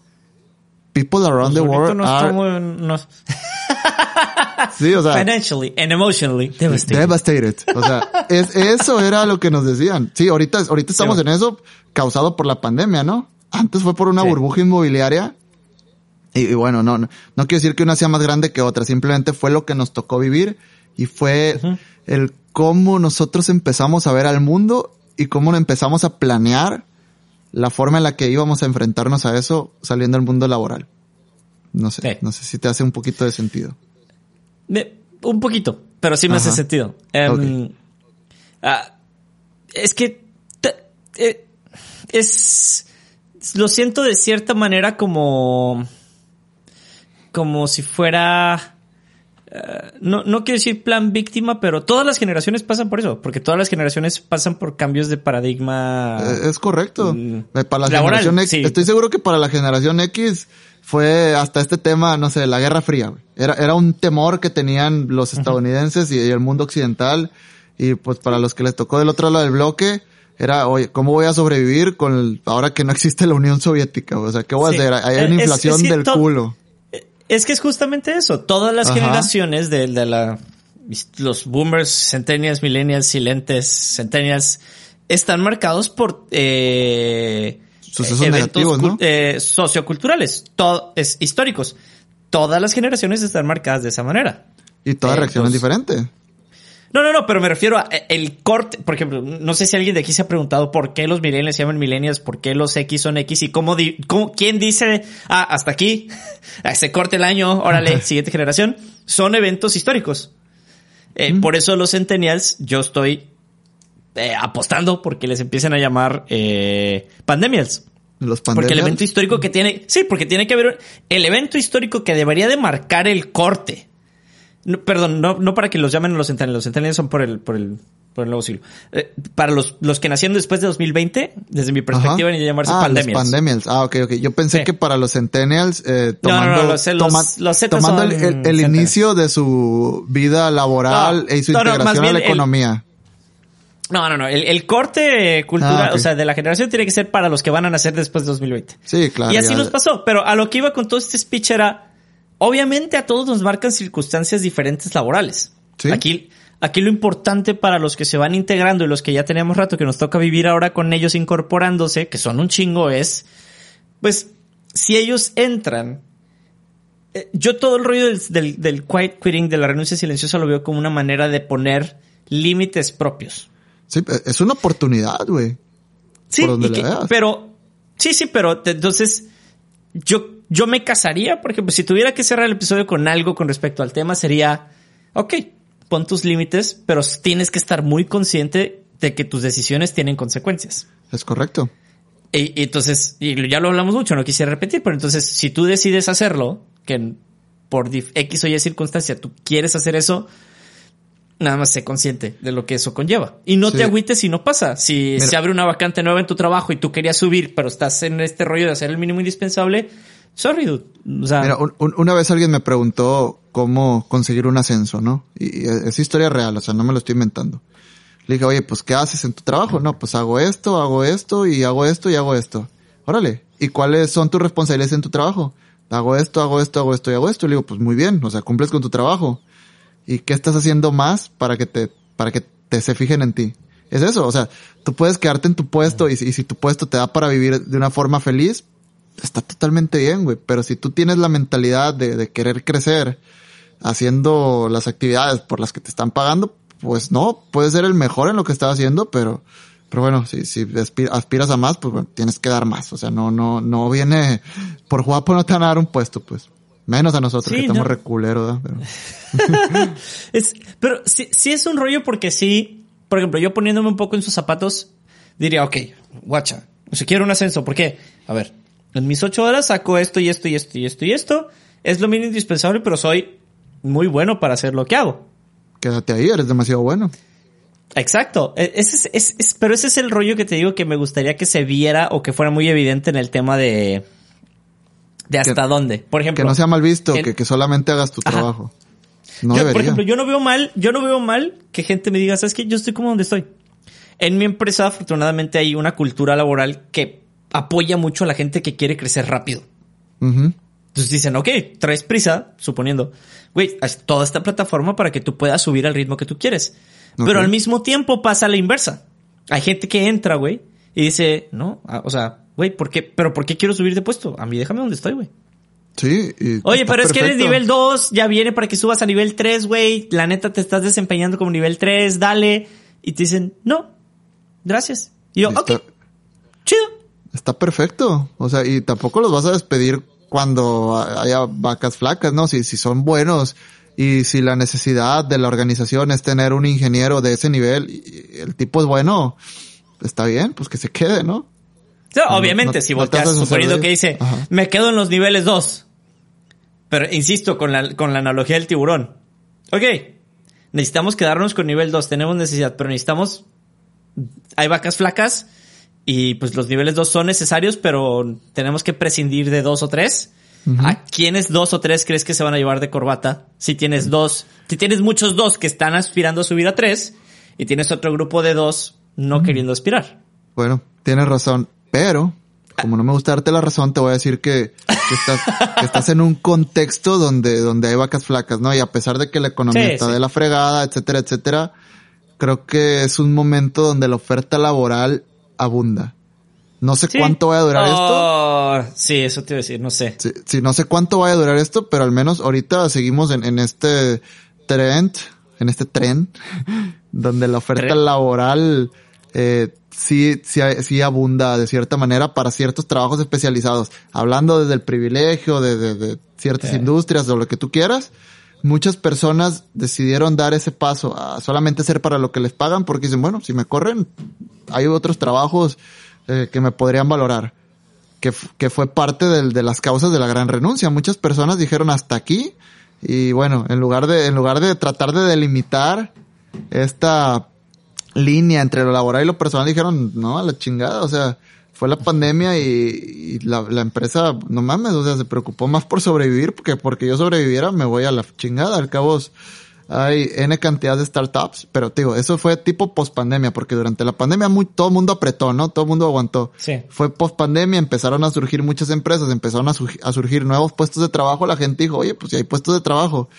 people around the world no are... no... sí, o sea, financially and emotionally devastated. Devastated. O sea, es, eso era lo que nos decían. Sí, ahorita, ahorita estamos en eso causado por la pandemia, ¿no? Antes fue por una burbuja inmobiliaria. Y, bueno, no, no, no, quiero decir que una sea más grande que otra, simplemente fue lo que nos tocó vivir y fue el cómo nosotros empezamos a ver al mundo y cómo empezamos a planear la forma en la que íbamos a enfrentarnos a eso saliendo al mundo laboral. No sé, no sé si te hace un poquito de sentido. un poquito, pero sí me hace sentido. Em, ah, es que eh, es lo siento de cierta manera como como si fuera eh, no, no quiero decir plan víctima, pero todas las generaciones pasan por eso, porque todas las generaciones pasan por cambios de paradigma. Eh, es correcto. Mm, eh, para la generación X, estoy seguro que para la generación X fue hasta este tema, no sé, la Guerra Fría. Era, era un temor que tenían los estadounidenses y, el mundo occidental. Y pues para los que les tocó del otro lado del bloque, era, oye, ¿cómo voy a sobrevivir con ahora que no existe la Unión Soviética? O sea, ¿qué voy a hacer? Hay una inflación del culo. Es que es justamente eso. Todas las generaciones de, de, la, los boomers, centennials, millennials, silentes, centennials, están marcados por, eh, Sucesos eventos ¿no? eh, socioculturales, todo, es, históricos. Todas las generaciones están marcadas de esa manera. Y todas eh, reaccionan diferente. No, no, no, pero me refiero a eh, el corte. Por ejemplo, no sé si alguien de aquí se ha preguntado por qué los millennials se llaman millennials, por qué los X son X y cómo, cómo quién dice, ah, hasta aquí, se corte el año, órale, siguiente generación. Son eventos históricos. Eh, por eso los centennials, yo estoy eh, apostando porque les empiecen a llamar eh, pandemials. Los pandemials. Porque el evento histórico que tiene, sí, porque tiene que haber el evento histórico que debería de marcar el corte no, perdón, no, no para que los llamen los centenarios. Los centenarios son por el, por el, por el nuevo siglo. Eh, para los, los que nacieron después de 2020, desde mi perspectiva, van a llamarse ah, pandemials. Los pandemials. Ah, ok, ok. Yo pensé que para los centennials, eh, tomando, los, tomando el, inicio de su vida laboral y su integración a la economía. No, no, no. El, corte cultural, ah, o sea, de la generación tiene que ser para los que van a nacer después de 2020. Sí, claro. Y así nos pasó. Pero a lo que iba con todo este speech era, Obviamente a todos nos marcan circunstancias diferentes laborales. Aquí, aquí lo importante para los que se van integrando y los que ya tenemos rato que nos toca vivir ahora con ellos incorporándose, que son un chingo, es, pues, si ellos entran, eh, yo todo el rollo del, del, quiet quitting, de la renuncia silenciosa, lo veo como una manera de poner límites propios. Sí, es una oportunidad, güey. Sí, pero, sí, sí, pero entonces, yo yo me casaría, por ejemplo, si tuviera que cerrar el episodio con algo con respecto al tema, sería, ok, pon tus límites, pero tienes que estar muy consciente de que tus decisiones tienen consecuencias. Es correcto. Y, entonces, y ya lo hablamos mucho, no quisiera repetir, pero entonces, si tú decides hacerlo, que por X o Y circunstancia tú quieres hacer eso, nada más sé consciente de lo que eso conlleva. Y no te agüites si no pasa. Si se abre una vacante nueva en tu trabajo y tú querías subir, pero estás en este rollo de hacer el mínimo indispensable, sorry, dude. O sea, Mira, una vez alguien me preguntó cómo conseguir un ascenso, ¿no? Y es historia real, o sea, no me lo estoy inventando. Le dije, oye, pues, ¿qué haces en tu trabajo? No, pues hago esto, hago esto, y hago esto, y hago esto. Órale. ¿Y cuáles son tus responsabilidades en tu trabajo? Hago esto, hago esto, hago esto, y hago esto. Le digo, pues muy bien, o sea, cumples con tu trabajo. Y qué estás haciendo más para que te, para que te se fijen en ti. Es eso, o sea, tú puedes quedarte en tu puesto y, y si tu puesto te da para vivir de una forma feliz, está totalmente bien, güey. Pero si tú tienes la mentalidad de, de querer crecer haciendo las actividades por las que te están pagando, pues no, puedes ser el mejor en lo que estás haciendo, pero, pero bueno, si, si aspi- aspiras a más, pues bueno, tienes que dar más. O sea, no, no, no viene, por guapo no te van a dar un puesto, pues. Menos a nosotros, Sí, que estamos no. reculeros, ¿verdad? Pero- Es, pero sí, sí es un rollo porque sí, por ejemplo, yo poniéndome un poco en sus zapatos, diría, ok, guacha, sea, quiero un ascenso, ¿por qué? A ver, en mis ocho horas saco esto y esto y esto y esto y esto, es lo mínimo indispensable, pero soy muy bueno para hacer lo que hago. quédate ahí, eres demasiado bueno. Exacto, E- ese es, es- es- pero ese es el rollo que te digo que me gustaría que se viera o que fuera muy evidente en el tema de, de hasta dónde. Por ejemplo, Que no sea mal visto, que, que solamente hagas tu Ajá. trabajo. No yo, por ejemplo, yo no veo mal, yo no veo mal que gente me diga, ¿sabes qué? Yo estoy como donde estoy. En mi empresa, afortunadamente, hay una cultura laboral que apoya mucho a la gente que quiere crecer rápido. Entonces dicen, ok, traes prisa, suponiendo, güey, haz toda esta plataforma para que tú puedas subir al ritmo que tú quieres. Pero al mismo tiempo pasa la inversa. Hay gente que entra, güey, y dice, no, ah, o sea, güey, ¿por qué? ¿Pero por qué quiero subir de puesto? A mí déjame donde estoy, güey. Sí. y Oye, pero es que eres nivel 2, ya viene para que subas a nivel 3, güey. La neta te estás desempeñando como nivel 3, dale. Y te dicen, no, gracias. Y yo, Sí, ok, está- chido. Está perfecto. O sea, y tampoco los vas a despedir cuando haya vacas flacas, ¿no? Si, si son buenos y si la necesidad de la organización es tener un ingeniero de ese nivel y el tipo es bueno, está bien, pues que se quede, ¿no? No, obviamente, no- si no te volteas hacer suponiendo que dice, Ajá. me quedo en los niveles 2. Pero insisto, con la, con la analogía del tiburón. Ok, necesitamos quedarnos con nivel 2, tenemos necesidad, pero necesitamos... Hay vacas flacas y pues los niveles 2 son necesarios, pero tenemos que prescindir de dos o tres. ¿A quiénes dos o tres crees que se van a llevar de corbata? Si tienes dos, si tienes muchos dos que están aspirando a subir a tres y tienes otro grupo de dos no queriendo aspirar. Bueno, tienes razón, pero como no me gusta darte la razón, te voy a decir que, que estás, que estás en un contexto donde, donde hay vacas flacas, ¿no? Y a pesar de que la economía Sí, está sí. de la fregada, etcétera, etcétera, creo que es un momento donde la oferta laboral abunda. No sé Sí. cuánto vaya a durar esto. Sí, eso te iba a decir, no sé. Sí, sí, no sé cuánto vaya a durar esto, pero al menos ahorita seguimos en, en este trend, en este tren, donde la oferta Tren. laboral eh, sí, sí, sí abunda de cierta manera para ciertos trabajos especializados. Hablando desde el privilegio de, de- de ciertas industrias o lo que tú quieras, muchas personas decidieron dar ese paso a solamente ser para lo que les pagan porque dicen, bueno, si me corren, hay otros trabajos eh, que me podrían valorar que, que fue parte del- de las causas de la gran renuncia. Muchas personas dijeron hasta aquí y bueno, en lugar de, en lugar de tratar de delimitar esta línea entre lo laboral y lo personal, dijeron, no, a la chingada, o sea, fue la pandemia y, y la, la empresa, no mames, o sea, se preocupó más por sobrevivir porque porque yo sobreviviera me voy a la chingada. Al cabo hay N cantidad de startups, pero te digo, eso fue tipo post pandemia, porque durante la pandemia muy, todo el mundo apretó, ¿no? Todo el mundo aguantó. Sí. Fue post pandemia, empezaron a surgir muchas empresas, empezaron a, a surgir nuevos puestos de trabajo, la gente dijo, oye, pues si hay puestos de trabajo,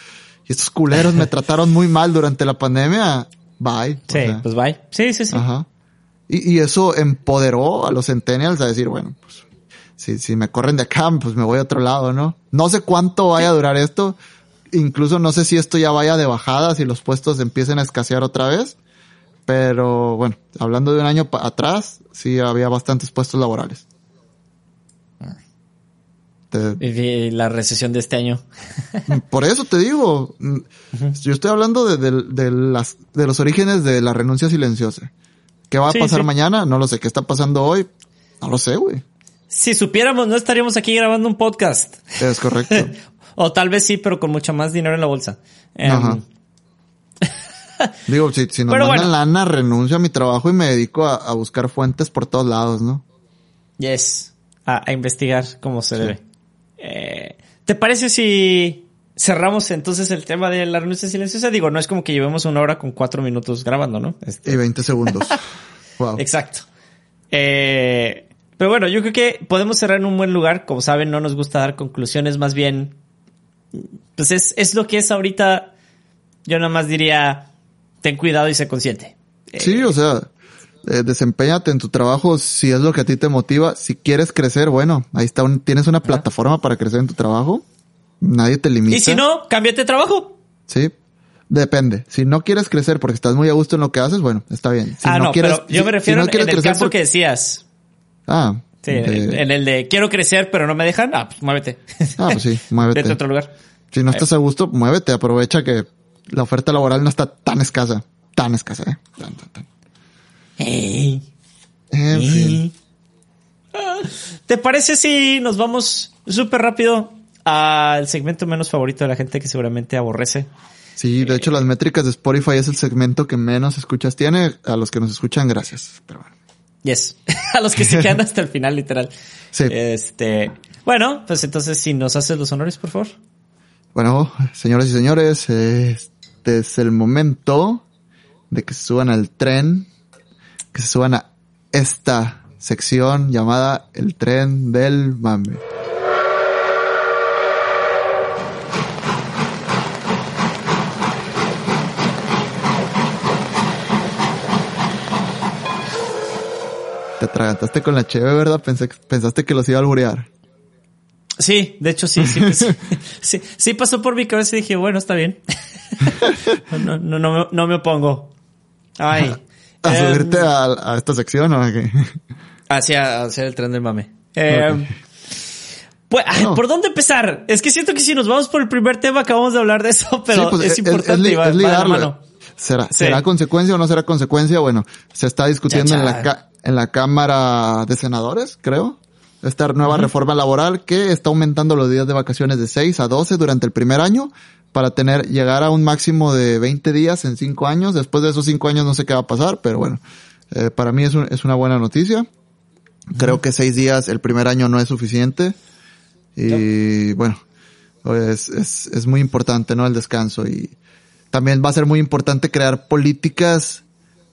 y estos culeros me trataron muy mal durante la pandemia, bye. O Sí, sea, pues bye. Sí, sí, sí. Ajá. Y, y eso empoderó a los centennials a decir, bueno, pues si, si me corren de acá, pues me voy a otro lado, ¿no? No sé cuánto vaya a durar esto. Incluso no sé si esto ya vaya de bajada, si los puestos empiecen a escasear otra vez. Pero bueno, hablando de un año atrás, sí había bastantes puestos laborales. Te- Y- y la recesión de este año. por eso te digo, mm, yo estoy hablando de, de- de las, de los orígenes de la renuncia silenciosa. ¿Qué va a Sí, pasar sí. mañana? No lo sé. ¿Qué está pasando hoy? No lo sé, güey. Si supiéramos, no estaríamos aquí grabando un podcast. Es correcto. o tal vez sí, pero con mucho más dinero en la bolsa. Em. Digo, si, si nos Pero mandan bueno. lana, renuncio a mi trabajo y me dedico a, a buscar fuentes por todos lados, ¿no? Yes. A, a investigar cómo se debe. Eh, ¿Te parece si cerramos entonces el tema de la renuncia silenciosa? Digo, no es como que llevemos una hora con cuatro minutos grabando, ¿no? Este, Y 20 segundos. wow. Exacto. Eh, pero bueno, yo creo que podemos cerrar en un buen lugar. Como saben, no nos gusta dar conclusiones, más bien, pues es, es lo que es ahorita Yo nada más diría, ten cuidado y sé consciente. Sí, o sea, eh, desempeñate en tu trabajo si es lo que a ti te motiva. Si quieres crecer, bueno, ahí está, un, tienes una plataforma para crecer en tu trabajo. Nadie te limita. Y si no, cámbiate de trabajo. Sí, depende. Si no quieres crecer porque estás muy a gusto en lo que haces, bueno, está bien. Si ah, no, quieres, pero yo me refiero si no quieres en el crecer caso porque- que decías. Ah, Sí, de- en el de quiero crecer pero no me dejan, ah, pues muévete. ah, pues sí, muévete. Vete a otro lugar. Si no estás a gusto, muévete. Aprovecha que la oferta laboral no está tan escasa. Tan escasa, eh. Tan, tan, tan. En fin. ¿Te parece si nos vamos súper rápido al segmento menos favorito de la gente que seguramente aborrece? Sí, de hecho las métricas de Spotify es el segmento que menos escuchas tiene. A los que nos escuchan, gracias. Pero bueno. Yes. A los que se quedan hasta el final, literal. Sí. Este. Bueno, pues entonces si nos haces los honores, por favor. Bueno, señoras y señores, este es el momento de que se suban al tren, que se suban a esta sección llamada el tren del mame. Te atragantaste con la cheve, ¿verdad? Pensé, pensaste que los iba a alburear. Sí, de hecho sí, sí, pues, sí, sí pasó por mi cabeza y dije, bueno, está bien. No, no, no, no me opongo. Ay. ¿A Em, subirte a, a esta sección o a qué? Hacia, hacia el tren del mame. Eh, pues, ay, No. ¿por dónde empezar? Es que siento que si nos vamos por el primer tema, acabamos de hablar de eso, pero Sí, pues, es, importante li- y va- es mano. ¿Será, Sí. ¿Será consecuencia o no será consecuencia? Bueno, se está discutiendo en la, en la Cámara de Senadores, creo. Esta nueva reforma laboral que está aumentando los días de vacaciones de 6 a 12 durante el primer año para tener, llegar a un máximo de 20 días en 5 años. Después de esos 5 años no sé qué va a pasar, pero bueno, eh, para mí es, un- es una buena noticia. Creo que 6 días el primer año no es suficiente. Y bueno, es, es, es muy importante, ¿no? El descanso y también va a ser muy importante crear políticas,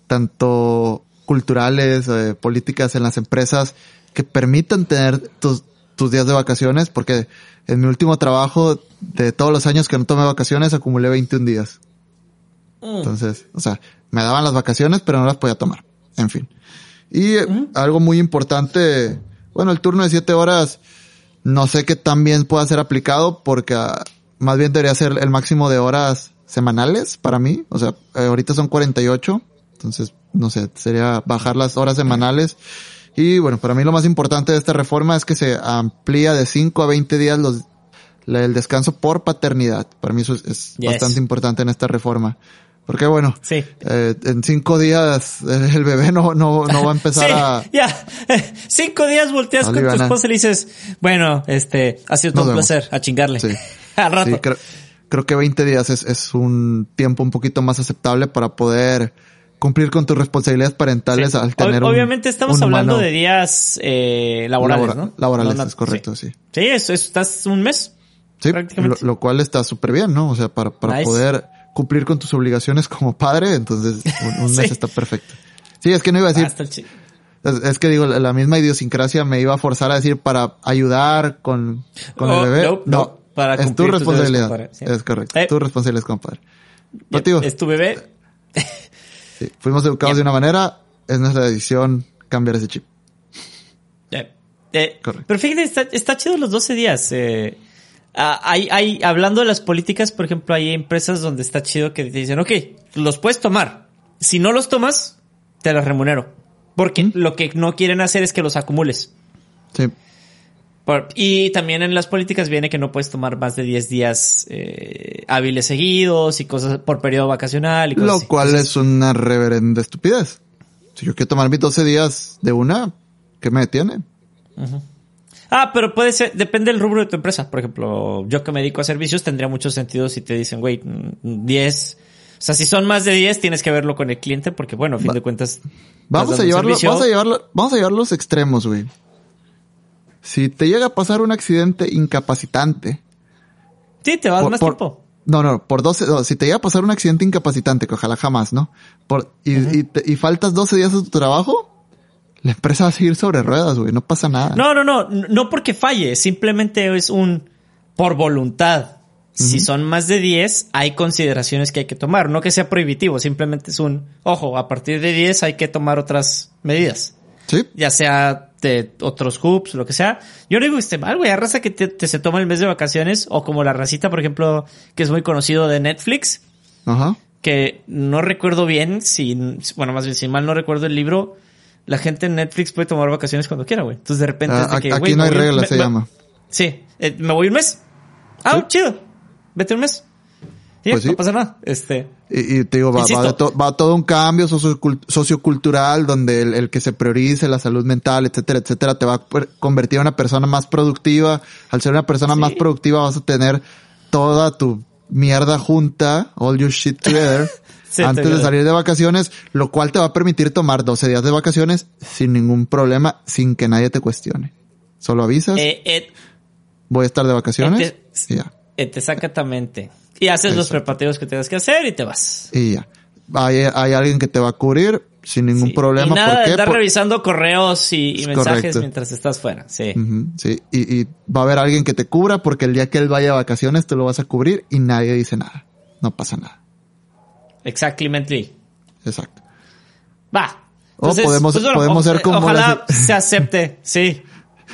tanto culturales, eh, políticas en las empresas que permitan tener tus, tus días de vacaciones, porque en mi último trabajo, de todos los años que no tomé vacaciones, acumulé 21 días. Mm. Entonces, o sea, me daban las vacaciones, pero no las podía tomar. En fin. Y algo muy importante, bueno, el turno de 7 horas, no sé qué tan bien pueda ser aplicado, porque ah, más bien debería ser el máximo de horas semanales para mí. O sea, eh, ahorita son 48, entonces, no sé, sería bajar las horas semanales. Y bueno, para mí lo más importante de esta reforma es que se amplía de 5 a 20 días los, la- el descanso por paternidad. Para mí eso es, es Yes. bastante importante en esta reforma. Porque bueno, Sí. eh, en cinco días eh, el bebé no, no, no va a empezar Sí, a... ya. Cinco días volteas con tu esposa y le dices, bueno, este, ha sido todo un placer, a chingarle. Sí. Al rato. Creo, creo que 20 días es, es un tiempo un poquito más aceptable para poder cumplir con tus responsabilidades parentales Sí. al Ob- tener un Obviamente estamos un hablando humano de días eh, laborales, labora- ¿no? Laborales, No, no, es correcto, sí. Sí, eso, eso estás un mes. Sí, lo, prácticamente. lo cual está súper bien, ¿no? O sea, para, para Nice. poder cumplir con tus obligaciones como padre, entonces un, un mes Sí. está perfecto. Sí, es que no iba a decir, Ah, es, que digo, la misma idiosincrasia me iba a forzar a decir para ayudar con, con Oh, el bebé. no, no, para es tu responsabilidad. Es correcto. Eh. Tu responsabilidad como padre. No, tío, Es tu bebé. sí, fuimos educados de una manera, es nuestra decisión cambiar ese chip. Eh, Correcto. pero fíjate, está, está chido los 12 días. Eh, hay, hay, hablando de las políticas, por ejemplo, hay empresas donde está chido que te dicen, ok, los puedes tomar. Si no los tomas, te los remunero. Porque lo que no quieren hacer es que los acumules. Sí. Por- y también en las políticas viene que no puedes tomar más de 10 días eh, hábiles seguidos y cosas por periodo vacacional y cosas Lo así. cual es una reverenda estupidez. Si yo quiero tomar mis 12 días de una, ¿qué me detiene? Ah, pero puede ser, depende del rubro de tu empresa. Por ejemplo, yo que me dedico a servicios tendría mucho sentido si te dicen, güey, mm, 10. O sea, si son más de 10, tienes que verlo con el cliente porque, bueno, a fin Va- de cuentas. Vamos a llevarlo, vamos a llevarlo, vamos a llevar los extremos, güey. Si te llega a pasar un accidente incapacitante. Sí, te vas por- más por- tiempo. No, no, por 12, no, si te llega a pasar un accidente incapacitante, que ojalá jamás, ¿no? Por, y, y, te- y faltas 12 días de tu trabajo, la empresa va a seguir sobre ruedas, güey, no pasa nada. No, no, no, no porque falle, simplemente es un por voluntad. si son más de 10, hay consideraciones que hay que tomar. No que sea prohibitivo, simplemente es un, ojo, a partir de 10 hay que tomar otras medidas. Sí. Ya sea de otros hoops, lo que sea. Yo no digo que esté mal, güey. Hay raza que te, te se toma el mes de vacaciones, o como la racita, por ejemplo, que es muy conocido de Netflix, Ajá. que no recuerdo bien, si, bueno, más bien, si mal no recuerdo el libro, la gente en Netflix puede tomar vacaciones cuando quiera, güey. Entonces de repente Ah, es de aquí que, aquí no hay reglas, me- se me- llama. Sí, eh, me voy un mes. Ah, Sí. chido. Vete un mes. Sí, Pues sí. no pasa nada. Este, Y, y te digo, va, va, de to- va todo un cambio sociocul- sociocultural donde el, el que se priorice la salud mental, etcétera, etcétera, te va a convertir en una persona más productiva. Al ser una persona más productiva vas a tener toda tu mierda junta, all your shit together, Sí, antes te de salir de vacaciones, lo cual te va a permitir tomar 12 días de vacaciones sin ningún problema, sin que nadie te cuestione. Solo avisas, eh, eh, voy a estar de vacaciones eh, y ya. eh, te exactamente. Y haces los preparativos que tengas que hacer y te vas. Y ya. Hay, hay alguien que te va a cubrir sin ningún Sí. problema. Y nada ¿Por qué? revisando correos y, y Es mensajes correcto. mientras estás fuera. Sí. Sí, y, y va a haber alguien que te cubra porque el día que él vaya a vacaciones tú lo vas a cubrir y nadie dice nada. No pasa nada. Exactamente. Exacto. Va. O podemos- podemos ser como Ojalá las- se acepte. Sí.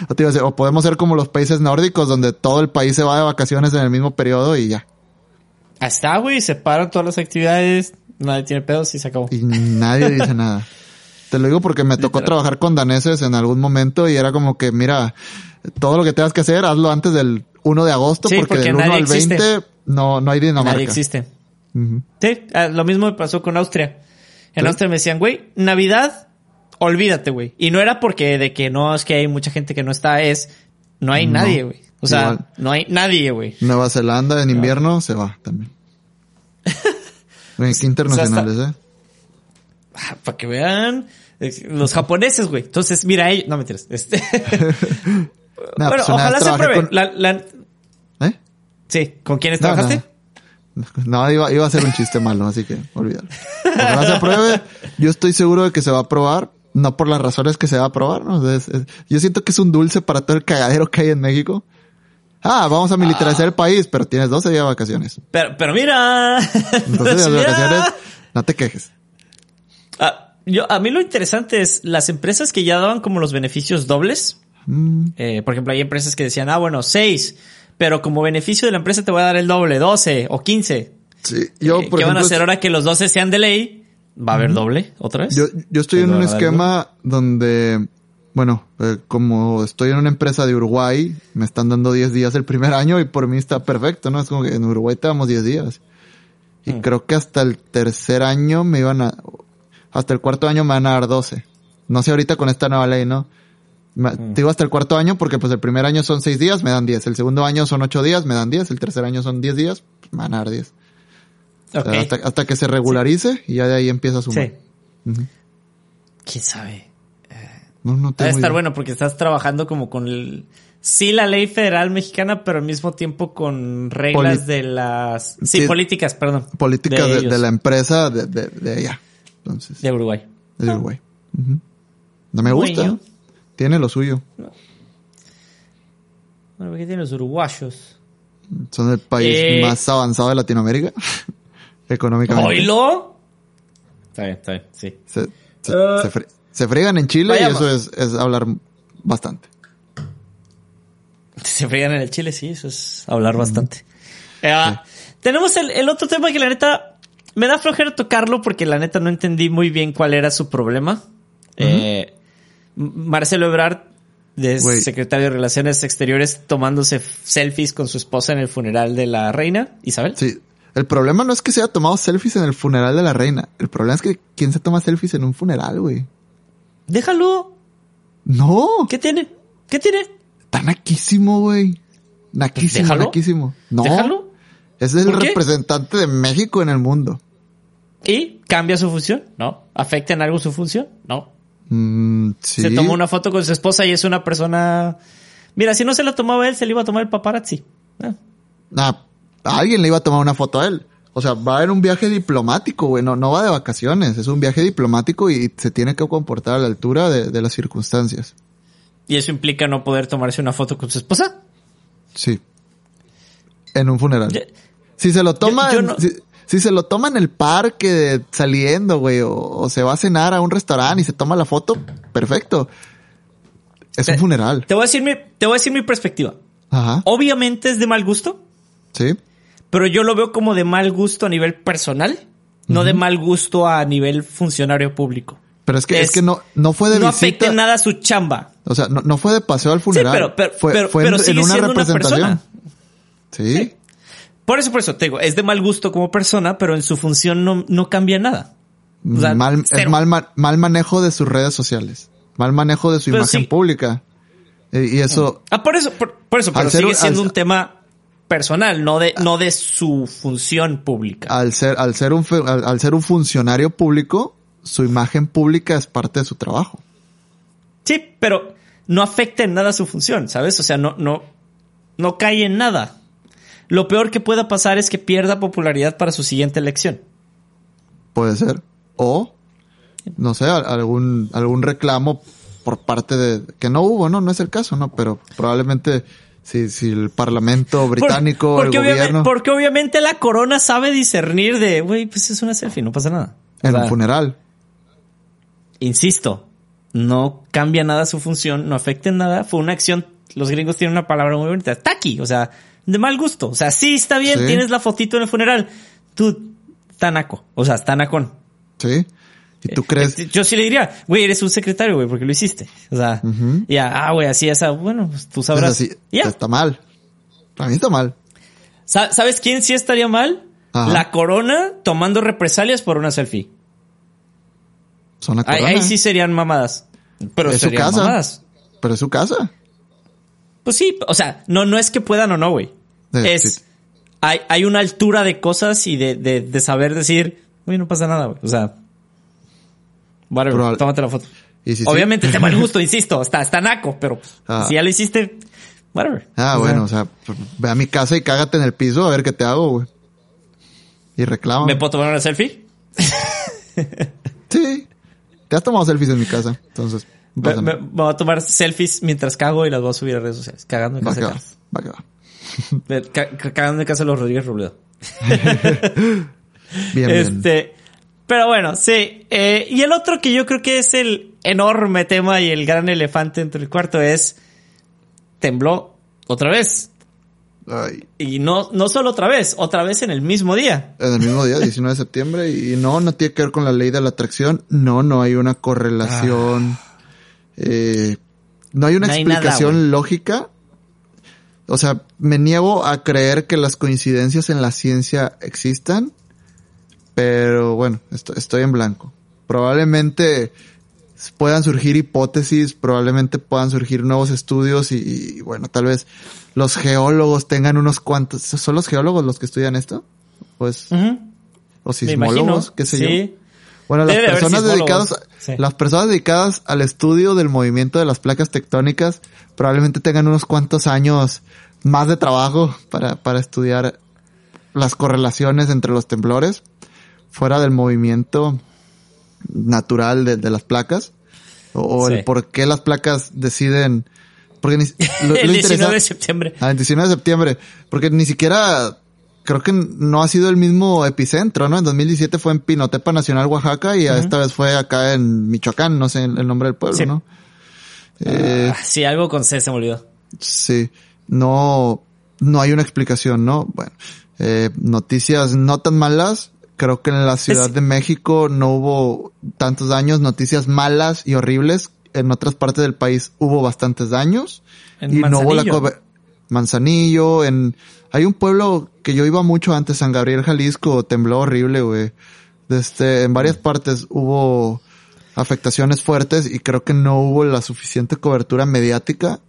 O, te iba a decir, o podemos ser como los países nórdicos donde todo el país se va de vacaciones en el mismo periodo y ya. Ahí está, güey. Se paran todas las actividades. Nadie tiene pedos y se acabó. Y nadie dice nada. Te lo digo porque me tocó Literal. trabajar con daneses en algún momento y era como que, mira, todo lo que tengas que hacer, hazlo antes del 1 de agosto Sí, porque, porque del 1 nadie al 20 existe. no, no hay Dinamarca. Nadie existe. Sí, ah, lo mismo me pasó con Austria. En ¿Sí? Austria me decían, güey, Navidad, olvídate, güey. Y no era porque de que no, es que hay mucha gente que no está, es, no hay No, nadie, güey. O sea, igual. no hay nadie, güey. Nueva Zelanda en invierno se va también. Qué internacionales, ¿eh? Ah, Para que vean los japoneses, güey. Entonces, mira, ellos, no mentiras. Este, Nah, bueno, pues una ojalá se pruebe. con- La- la- ¿Eh? sí, ¿con quiénes No, trabajaste? no. No, iba, iba a ser un chiste malo, así que olvídalo. Ojalá se apruebe. Yo estoy seguro de que se va a aprobar. No por las razones que se va a aprobar, ¿no? Es- es- yo siento que es un dulce para todo el cagadero que hay en México. Ah, vamos a militarizar el país, pero tienes 12 días de vacaciones. Pero, pero mira. 12 días de vacaciones, no te quejes. Ah, yo, a mí lo interesante es las empresas que ya daban como los beneficios dobles. Mm, Eh, por ejemplo, hay empresas que decían, ah, bueno, seis, pero como beneficio de la empresa te voy a dar el doble, 12 o 15. sí, yo, Eh, por ¿Qué van a hacer ahora que los 12 sean de ley? ¿Va a haber doble otra vez? Yo, yo estoy en un esquema donde, bueno, eh, como estoy en una empresa de Uruguay, me están dando 10 días el primer año y por mí está perfecto, ¿no? Es como que en Uruguay te damos 10 días. Y Mm. creo que hasta el tercer año me iban a, hasta el cuarto año me van a dar 12. No sé ahorita con esta nueva ley, ¿no? Me- Mm. Te digo hasta el cuarto año porque pues el primer año son 6 días, me dan 10. El segundo año son 8 días, me dan 10. El tercer año son 10 días, me van a dar 10. O Ok. sea, hasta, hasta que se regularice y ya de ahí empieza a sumar. Sí. ¿Quién sabe? No, no Va a estar idea. bueno porque estás trabajando como con el... Sí, la ley federal mexicana, pero al mismo tiempo con reglas Poli- de las... Sí, Sí. políticas, perdón. políticas de, la empresa de, de, de allá. Entonces, de Uruguay. de Uruguay. Ujú. No me gusta. Bueno. Tiene lo suyo. Bueno, ¿qué tienen los uruguayos? Son el país Eh. más avanzado de Latinoamérica. Económicamente. ¿Oilo? Está bien, está bien, sí. Se, se, se fre- se fregan en Chile Vayamos. y eso es, es hablar bastante. Se fregan en el chile, sí, eso es hablar bastante. Eh, Tenemos el, el otro tema que la neta me da flojera tocarlo porque la neta no entendí muy bien cuál era su problema. Eh, Marcelo Ebrard, de secretario de Relaciones Exteriores, tomándose selfies con su esposa en el funeral de la reina, Isabel. Sí. El problema no es que se haya tomado selfies en el funeral de la reina. El problema es que ¿quién se toma selfies en un funeral, güey? Déjalo. No. ¿Qué tiene? ¿Qué tiene? Está naquísimo, güey. Naquísimo, déjalo. naquísimo. No. Déjalo. Es el representante de México en el mundo. ¿Y cambia su función? No. ¿Afecta en algo su función? No. Mm, sí. Se tomó una foto con su esposa y es una persona. Mira, si no se la tomaba él, se le iba a tomar el paparazzi. Ah. Ah, a alguien le iba a tomar una foto a él. O sea, va en un viaje diplomático, güey. No, no va de vacaciones. Es un viaje diplomático y se tiene que comportar a la altura de, de las circunstancias. Y eso implica no poder tomarse una foto con su esposa. Sí. En un funeral. Yo- si se lo toma, yo en- no- si, si se lo toma en el parque saliendo, güey, o, o se va a cenar a un restaurante y se toma la foto, perfecto. Es un funeral. Te voy a decir mi, te voy a decir mi perspectiva. Ajá. Obviamente es de mal gusto, Sí. Pero yo lo veo como de mal gusto a nivel personal, no de mal gusto a nivel funcionario público. Pero es que, es, Es- que no, no fue de no visita. nada a su chamba. O sea, no, no fue de paseo al Sí, funeral. pero, pero, fue, pero, fue pero en, sigue en una siendo una representación. persona. Sí. Por eso, por eso, te digo, es de mal gusto como persona, pero en su función no, no cambia nada. O sea, mal, es mal, ma- mal manejo de sus redes sociales. Mal manejo de su Pero imagen sí. pública. Eh, Y eso, Ah, por eso, por, por eso, pero sigue siendo al- un tema personal, no de, no de su función pública. al ser, al ser un, al, al ser un funcionario público, su imagen pública es parte de su trabajo. Sí, pero no afecta en nada su función, ¿sabes? O sea, no, no, no cae en nada. Lo peor que pueda pasar es que pierda popularidad para su siguiente elección. Puede ser. O, no sé, al- algún, algún reclamo por parte de, que no hubo, no, no es el caso, no, pero probablemente si, si el parlamento Por- británico, porque, el obviamente, gobierno, porque obviamente la corona sabe discernir de, güey, pues es una selfie, no pasa nada. O en sea, un funeral. insisto, no cambia nada su función, no afecta en nada. Fue una acción, los gringos tienen una palabra muy bonita, tacky, o sea, de mal gusto. O sea, sí está bien, Sí. tienes la fotito en el funeral. Tú, tanaco, o sea, tanacón. ¿Sí? ¿Y tú crees? Yo sí le diría, güey, eres un secretario, güey, porque lo hiciste. O sea, Ujú. ya, ah, güey, así esa, bueno, pues tú sabrás. así, Ya. está mal. Para mí está mal. Sa- ¿Sabes quién sí estaría mal? Ajá. La corona tomando represalias por una selfie. Son la Ahí, corona. ahí sí serían mamadas. Pero es su serían casa. mamadas. Pero es su casa. Pues sí, o sea, no, no es que puedan o no, güey. Es, sí. hay, hay una altura de cosas y de, de, de saber decir, güey, no pasa nada, güey. O sea, Probable- tómate la foto. Si sí- Obviamente te mal gusto, insisto, está, está naco, pero Ah. si ya lo hiciste, whatever. Ah, O sea, bueno, o sea, pues, ve a mi casa y cágate en el piso a ver qué te hago, güey. Y reclama. ¿Me puedo tomar una selfie? Sí. Te has tomado selfies en mi casa, entonces. Me, me- voy a tomar selfies mientras cago y las voy a subir a redes sociales. Cagando en Va casa va. Va que va. Eh, ca- ca- Cagando en casa de los Rodríguez Robledo. Bien, bien. Pero bueno, sí. Eh, y el otro que yo creo que es el enorme tema y el gran elefante entre el cuarto es tembló otra vez. Ay, Y no, no solo otra vez, otra vez en el mismo día. en el mismo día, 19 de septiembre, y no, no tiene que ver con la ley de la atracción. No, no hay una correlación. eh, no hay una No hay nada, explicación lógica. O sea, me niego a creer que las coincidencias en la ciencia existan. Pero bueno, esto- estoy en blanco. Probablemente puedan surgir hipótesis, probablemente puedan surgir nuevos estudios y, y, bueno, tal vez los geólogos tengan unos cuantos. ¿Son los geólogos los que estudian esto? Pues, imagino. sismólogos, qué sé yo. Sí. Bueno, las Debe personas dedicadas, Sí. las personas dedicadas al estudio del movimiento de las placas tectónicas probablemente tengan unos cuantos años más de trabajo para, para estudiar las correlaciones entre los temblores fuera del movimiento natural de, de las placas o, Sí. el por qué las placas deciden porque ni, lo, el lo 19 interesa- de septiembre. Ah, el 19 de septiembre. Porque ni siquiera, creo que no ha sido el mismo epicentro, ¿no? En 2017 fue en Pinotepa Nacional, Oaxaca, y esta vez fue acá en Michoacán, no sé el nombre del pueblo, Sí. ¿no? Eh, Ah, sí, algo con C se me olvidó. sí, no, no hay una explicación, ¿no? Bueno, eh, noticias no tan malas. Creo que en la Ciudad Es- de México no hubo tantos daños, noticias malas y horribles. En otras partes del país hubo bastantes daños. En y no hubo la Manzanillo. en, hay un pueblo que yo iba mucho antes, San Gabriel, Jalisco, tembló horrible, güey. Este, en varias partes hubo afectaciones fuertes y creo que no hubo la suficiente cobertura mediática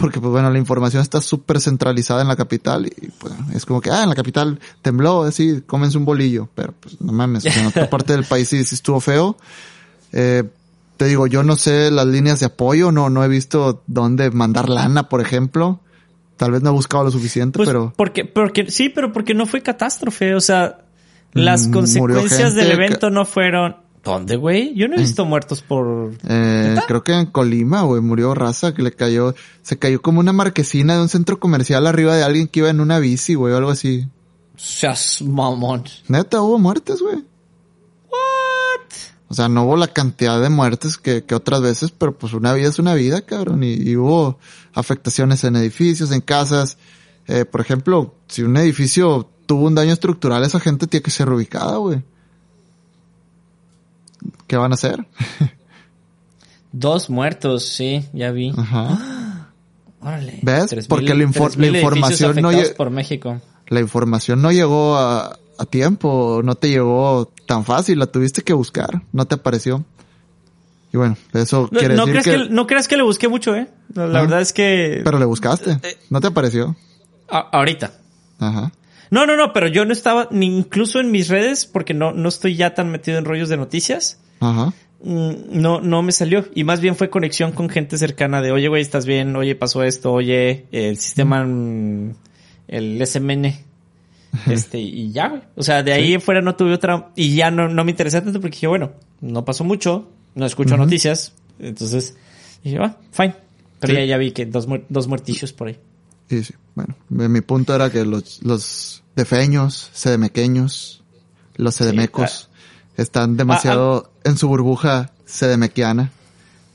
porque pues bueno, la información está súper centralizada en la capital y pues es como que, ah, en la capital tembló, así, cómense un bolillo, pero pues no mames, en otra parte del país sí, sí estuvo feo. Eh, te digo, yo no sé las líneas de apoyo, no, no he visto dónde mandar lana, por ejemplo. Tal vez no he buscado lo suficiente, Pues, pero porque, porque, sí, pero porque no fue catástrofe, o sea, las Mm, consecuencias del evento no fueron, ¿Dónde, güey? Yo no he visto muertos por... Eh, creo que en Colima, güey, murió raza que le cayó, se cayó como una marquesina de un centro comercial arriba de alguien que iba en una bici, güey, o algo así. Seas mamón. Neta, hubo muertes, güey. What? O sea, no hubo la cantidad de muertes que, que otras veces, pero pues una vida es una vida, cabrón. Y, y hubo afectaciones en edificios, en casas. Eh, por ejemplo, si un edificio tuvo un daño estructural, esa gente tiene que ser reubicada, güey. ¿Qué van a hacer? Dos muertos, sí, ya vi. Ajá. Órale. ¿Ves? Tres Porque mil- la infor- información no afectados lle- por México. La información no llegó a, a tiempo, no te llegó tan fácil, la tuviste que buscar, no te apareció. Y bueno, eso No, quiere no decir creas que... que... no creas que le busqué mucho, eh. La, la Ah. verdad es que... Pero le buscaste, Eh, no te apareció. A- ahorita. Ajá. No, no, no, pero yo no estaba ni incluso en mis redes porque no, no estoy ya tan metido en rollos de noticias. Ajá. Mm, No, no me salió. Y más bien fue conexión con gente cercana de, oye, güey, ¿estás bien? Oye, pasó esto. Oye, el sistema, mm, el SMN. Este, y ya, güey. O sea, de ahí en fuera no tuve otra, y ya no, no me interesé tanto porque dije, bueno, no pasó mucho, no escucho noticias. Entonces, dije, ah, fine. Pero Sí. ya, ya vi que dos, dos muertillos por ahí. Sí, sí. Bueno, mi punto era que los, los defeños, sedemequeños, los sedemecos, están demasiado en su burbuja sedemequiana.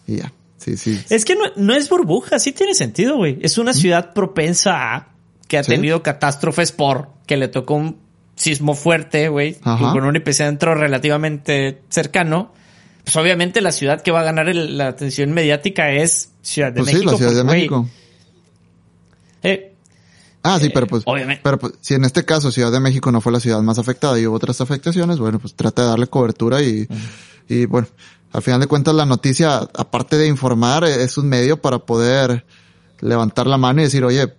Y ya. Sí, sí. Es que no, no es burbuja, sí tiene sentido, güey. Es una ciudad propensa a que ha Sí. tenido catástrofes por que le tocó un sismo fuerte, güey, con un epicentro relativamente cercano. Pues obviamente la ciudad que va a ganar el- la atención mediática es Ciudad de Pues sí, México. la Ciudad de México. eh, Ah, sí, pero pues, obviamente. pero pues, si en este caso Ciudad de México no fue la ciudad más afectada y hubo otras afectaciones, bueno, pues trata de darle cobertura y, y bueno, al final de cuentas la noticia, aparte de informar, eh, es un medio para poder levantar la mano y decir, oye,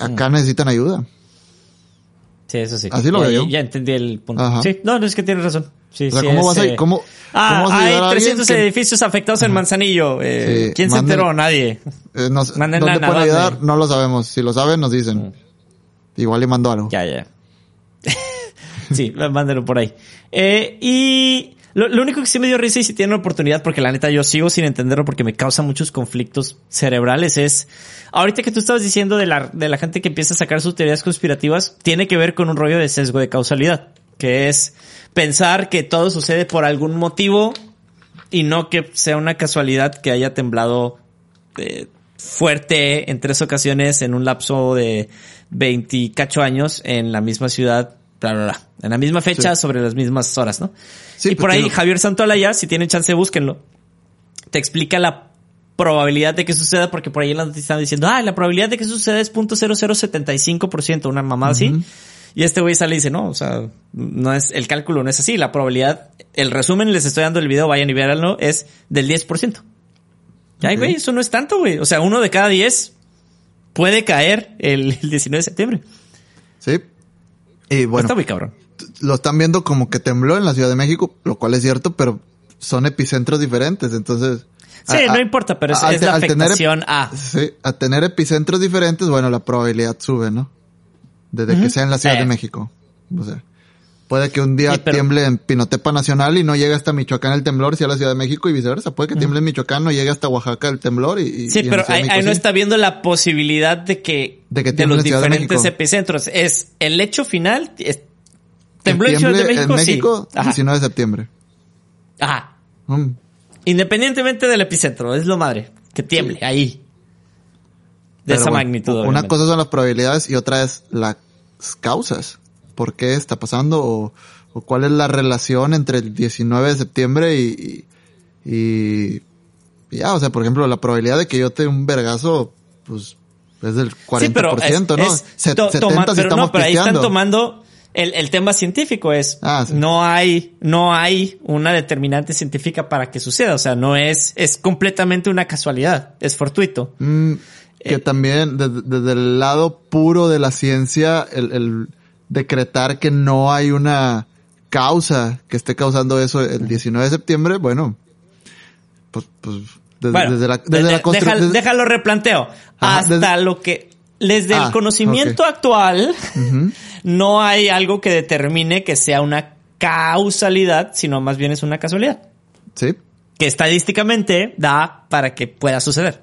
acá necesitan ayuda. sí, eso sí. Así lo veo yo. Ya entendí el punto. Ajá. Sí, no, no es que tienes razón. Sí, O sea, sí, ¿cómo es, vas a, eh, cómo, Ah, cómo vas a hay ayudar a alguien 300 que- edificios afectados en Manzanillo. Eh, Sí, ¿Quién se enteró? Nadie. eh, nos- Manden ¿Dónde lana, pueden ¿dónde? ayudar? No lo sabemos. Si lo saben, nos dicen. Igual y mando algo. Ya, ya. sí, mándenlo por ahí. Eh, y lo, único que sí me dio risa y si tienen oportunidad, porque la neta yo sigo sin entenderlo porque me causa muchos conflictos cerebrales, es, ahorita que tú estabas diciendo de la, de la gente que empieza a sacar sus teorías conspirativas, tiene que ver con un rollo de sesgo de causalidad, que es pensar que todo sucede por algún motivo y no que sea una casualidad que haya temblado eh, fuerte en tres ocasiones en un lapso de 28 años en la misma ciudad, bla, bla, bla. En la misma fecha, Sí. sobre las mismas horas, ¿no? Sí, y por porque ahí, lo- Javier Santoalaya, si tienen chance, búsquenlo. Te explica la probabilidad de que suceda, porque por ahí en la noticia están diciendo, ah, la probabilidad de que suceda es .0075%, una mamada así. Y este güey sale y dice, no, o sea, no es, el cálculo no es así, la probabilidad, el resumen, les estoy dando el video, vayan y véanlo, es del 10%. Ay, Ok. güey, eso no es tanto, güey. O sea, uno de cada 10 puede caer el, el 19 de septiembre. Sí. Y bueno, Está muy cabrón. lo están viendo como que tembló en la Ciudad de México, lo cual es cierto, pero son epicentros diferentes, entonces... Sí, a- no a- importa, pero es, al es la tener afectación a. Sí, a tener epicentros diferentes, bueno, la probabilidad sube, ¿no? Desde que sea en la Ciudad de México. O sea, puede que un día Sí, pero- tiemble en Pinotepa Nacional y no llegue hasta Michoacán el temblor, sea la Ciudad de México y viceversa. Puede que tiemble en Michoacán, no llegue hasta Oaxaca el temblor y, Sí, y pero ahí, de México no sí. está viendo la posibilidad de que, De que de los de diferentes México. epicentros. Es el hecho final. es- tembló en Ciudad de México, en México, sí. Ajá. 19 de septiembre. Ajá. Mm. Independientemente del epicentro, es lo madre. Que tiemble ahí. De Pero esa bueno, magnitud. Una obviamente. cosa son las probabilidades y otra es las causas. ¿Por qué está pasando? O, o cuál es la relación entre el 19 de septiembre y, y, ya, o sea, por ejemplo, la probabilidad de que yo te un vergazo, pues, es del 40%, Sí, pero es- ¿no? es Se- to- 70 toma- si pero estamos no, pero ahí están tomando el, el tema científico es Ah, sí. no hay no hay una determinante científica para que suceda, o sea, no es es completamente una casualidad, es fortuito. Mm, que Eh, también desde, desde el lado puro de la ciencia, el, el decretar que no hay una causa que esté causando eso el 19 de septiembre, bueno, pues, pues desde, Bueno, desde la, desde de- la constru- deja- desde- déjalo replanteo. Ajá, Hasta desde- lo que desde Ah, el conocimiento ok. actual no hay algo que determine que sea una causalidad, sino más bien es una casualidad. Sí. Que estadísticamente da para que pueda suceder.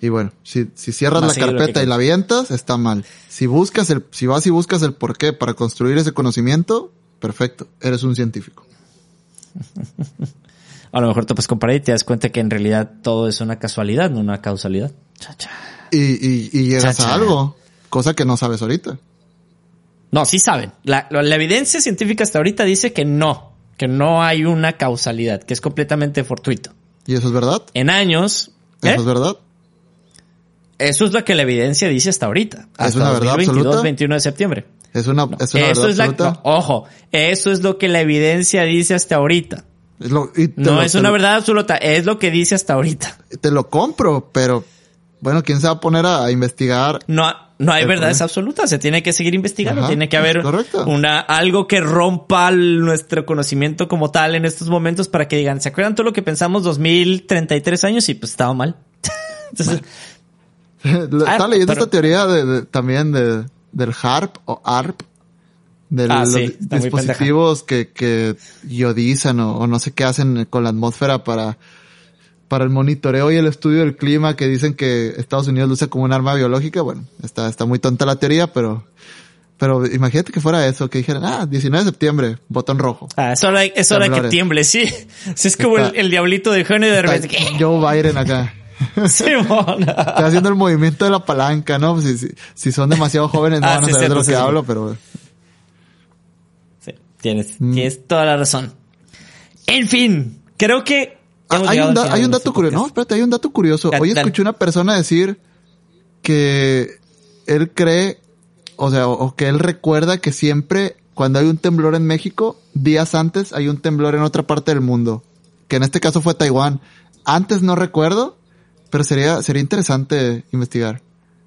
Y bueno, si, si cierras la carpeta y la avientas, está mal. Si buscas el, si vas y buscas el porqué para construir ese conocimiento, perfecto. Eres un científico. A lo mejor te puedes comparar y te das cuenta que en realidad todo es una casualidad, no una causalidad. Cha, cha. Y, y, y llegas cha. a algo, cosa que no sabes ahorita. No, sí saben. La, la- la evidencia científica hasta ahorita dice que no, que no hay una causalidad, que es completamente fortuito. ¿Y eso es verdad? En años, ¿eh? ¿Eso es verdad? Eso es lo que la evidencia dice hasta ahorita. Hasta una verdad 2022, absoluta? 21 de septiembre. Es una, es una eso verdad es la, absoluta. no, ojo, eso es lo que la evidencia dice hasta ahorita. Es lo- y te No lo- es una lo- verdad absoluta, es lo que dice hasta ahorita. Te lo compro, pero bueno, ¿quién se va a poner a, a investigar? No, no hay El verdades problema- absolutas, se tiene que seguir investigando, Ajá, tiene que es haber una algo que rompa nuestro conocimiento como tal en estos momentos para que digan, ¿se acuerdan todo lo que pensamos 2033 años? Y pues estaba mal. Entonces, Estaba leyendo pero- esta teoría de, de- también de, del HARP o ARP, de Ah, los sí, dispositivos que, que iodizan o, o no sé qué hacen con la atmósfera para, para el monitoreo y el estudio del clima que dicen que Estados Unidos lo usa como un arma biológica. Bueno, está, está muy tonta la teoría, pero, pero imagínate que fuera eso, que dijeran, ah, 19 de septiembre, botón rojo. ah, es hora, es hora que tiemble, sí. Sí, es como el, diablito de genio y de. Joe Biden acá. Simón. Está haciendo el movimiento de la palanca, ¿no? Si, si, si son demasiado jóvenes no Ah, van a sí, saber cierto, de lo que sí. hablo, pero... Sí, tienes, Mm. tienes toda la razón. En fin, creo que Ah, hay, un da- hay nuestro dato curioso. No, espérate, hay un dato curioso. Hoy dale. escuché una persona decir que él cree, o sea, o, o que él recuerda que siempre cuando hay un temblor en México, días antes hay un temblor en otra parte del mundo. Que en este caso fue Taiwán. Antes no recuerdo, pero sería, sería interesante investigar.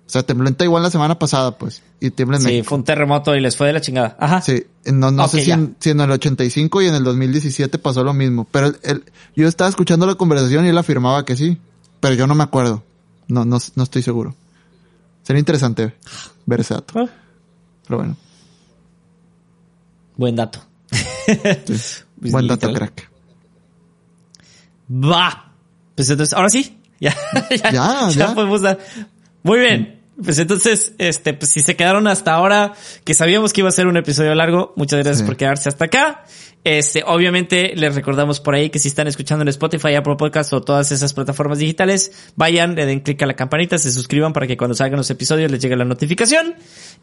O sea, tembló en Taiwán la semana pasada, pues, y tiembla en Sí, México. fue un terremoto y les fue de la chingada. Ajá. Sí, no, no Ok, sé si en, si en el 85 y en el 2017 pasó lo mismo, pero él- yo estaba escuchando la conversación y él afirmaba que sí, pero yo no me acuerdo, no, no, no estoy seguro. Sería interesante ver ese dato, Ah, pero bueno, Buen dato. sí. buen dato crack. Va. Pues entonces, ahora sí. Ya, ya, Ya, ya. podemos dar. Muy bien. Pues entonces, este, pues si se quedaron hasta ahora, que sabíamos que iba a ser un episodio largo, muchas gracias Sí. por quedarse hasta acá. Este, obviamente les recordamos por ahí que si están escuchando en Spotify, Apple Podcast o todas esas plataformas digitales, vayan, le den clic a la campanita, se suscriban para que cuando salgan los episodios les llegue la notificación.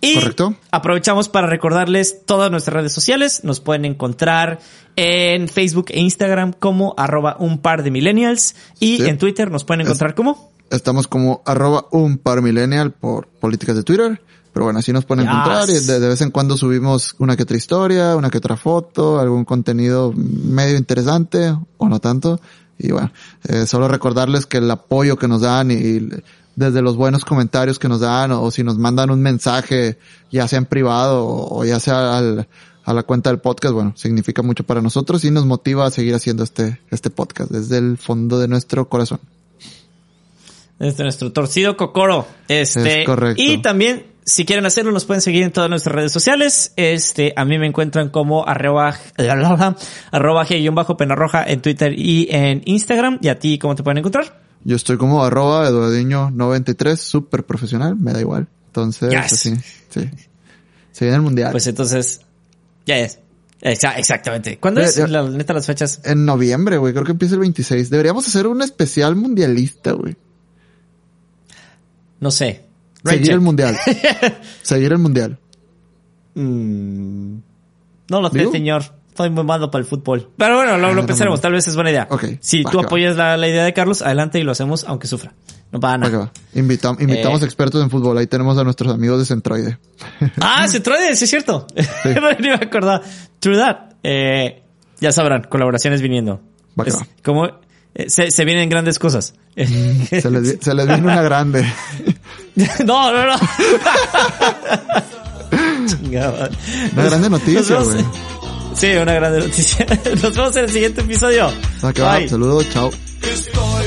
Y Correcto. aprovechamos para recordarles todas nuestras redes sociales. Nos pueden encontrar en Facebook e Instagram como arroba un par de millennials y Sí. en Twitter nos pueden encontrar como Estamos como arroba un par millennial por políticas de Twitter, pero bueno, así nos pueden Yes. encontrar y de, de vez en cuando subimos una que otra historia, una que otra foto, algún contenido medio interesante o no tanto. Y bueno, eh, solo recordarles que el apoyo que nos dan y, y desde los buenos comentarios que nos dan o, si nos mandan un mensaje, ya sea en privado o, o ya sea al, a la cuenta del podcast, bueno, significa mucho para nosotros y nos motiva a seguir haciendo este, este podcast desde el fondo de nuestro corazón. Este nuestro torcido cocoro. Este. Es correcto. Y también, si quieren hacerlo, nos pueden seguir en todas nuestras redes sociales. Este, a mí me encuentran como arroba, arroba g penarroja en Twitter y en Instagram. Y a ti, ¿cómo te pueden encontrar? Yo estoy como arroba eduardiño93, súper profesional, me da igual. Entonces, Yes. así, sí. Se viene el mundial. Pues entonces, ya es. Exa- exactamente. ¿Cuándo Ya- es ya- la neta las fechas? en noviembre, güey, creo que empieza el 26. Deberíamos hacer un especial mundialista, güey. No sé. Seguir el mundial. Seguir el mundial. Mm, no lo sé, ¿Digo? señor. Estoy muy malo para el fútbol. Pero bueno, lo, Ah, lo no, pensaremos. no. Tal vez es buena idea. Ok, Si va tú apoyas la, la idea de Carlos, adelante y lo hacemos aunque sufra. No que nada. va. Invitamos Eh. expertos en fútbol. Ahí tenemos a nuestros amigos de Centroide. Ah, Centroide, sí es cierto. no ni me acordaba. True that. Eh, ya sabrán, colaboraciones viniendo. Va Es como se, se vienen grandes cosas. Se les, se les viene una grande. no, no, no. Chingada. Una grande noticia, güey. Sí, una grande noticia. Nos vemos en el siguiente episodio. Bye. Saludos, chao. Estoy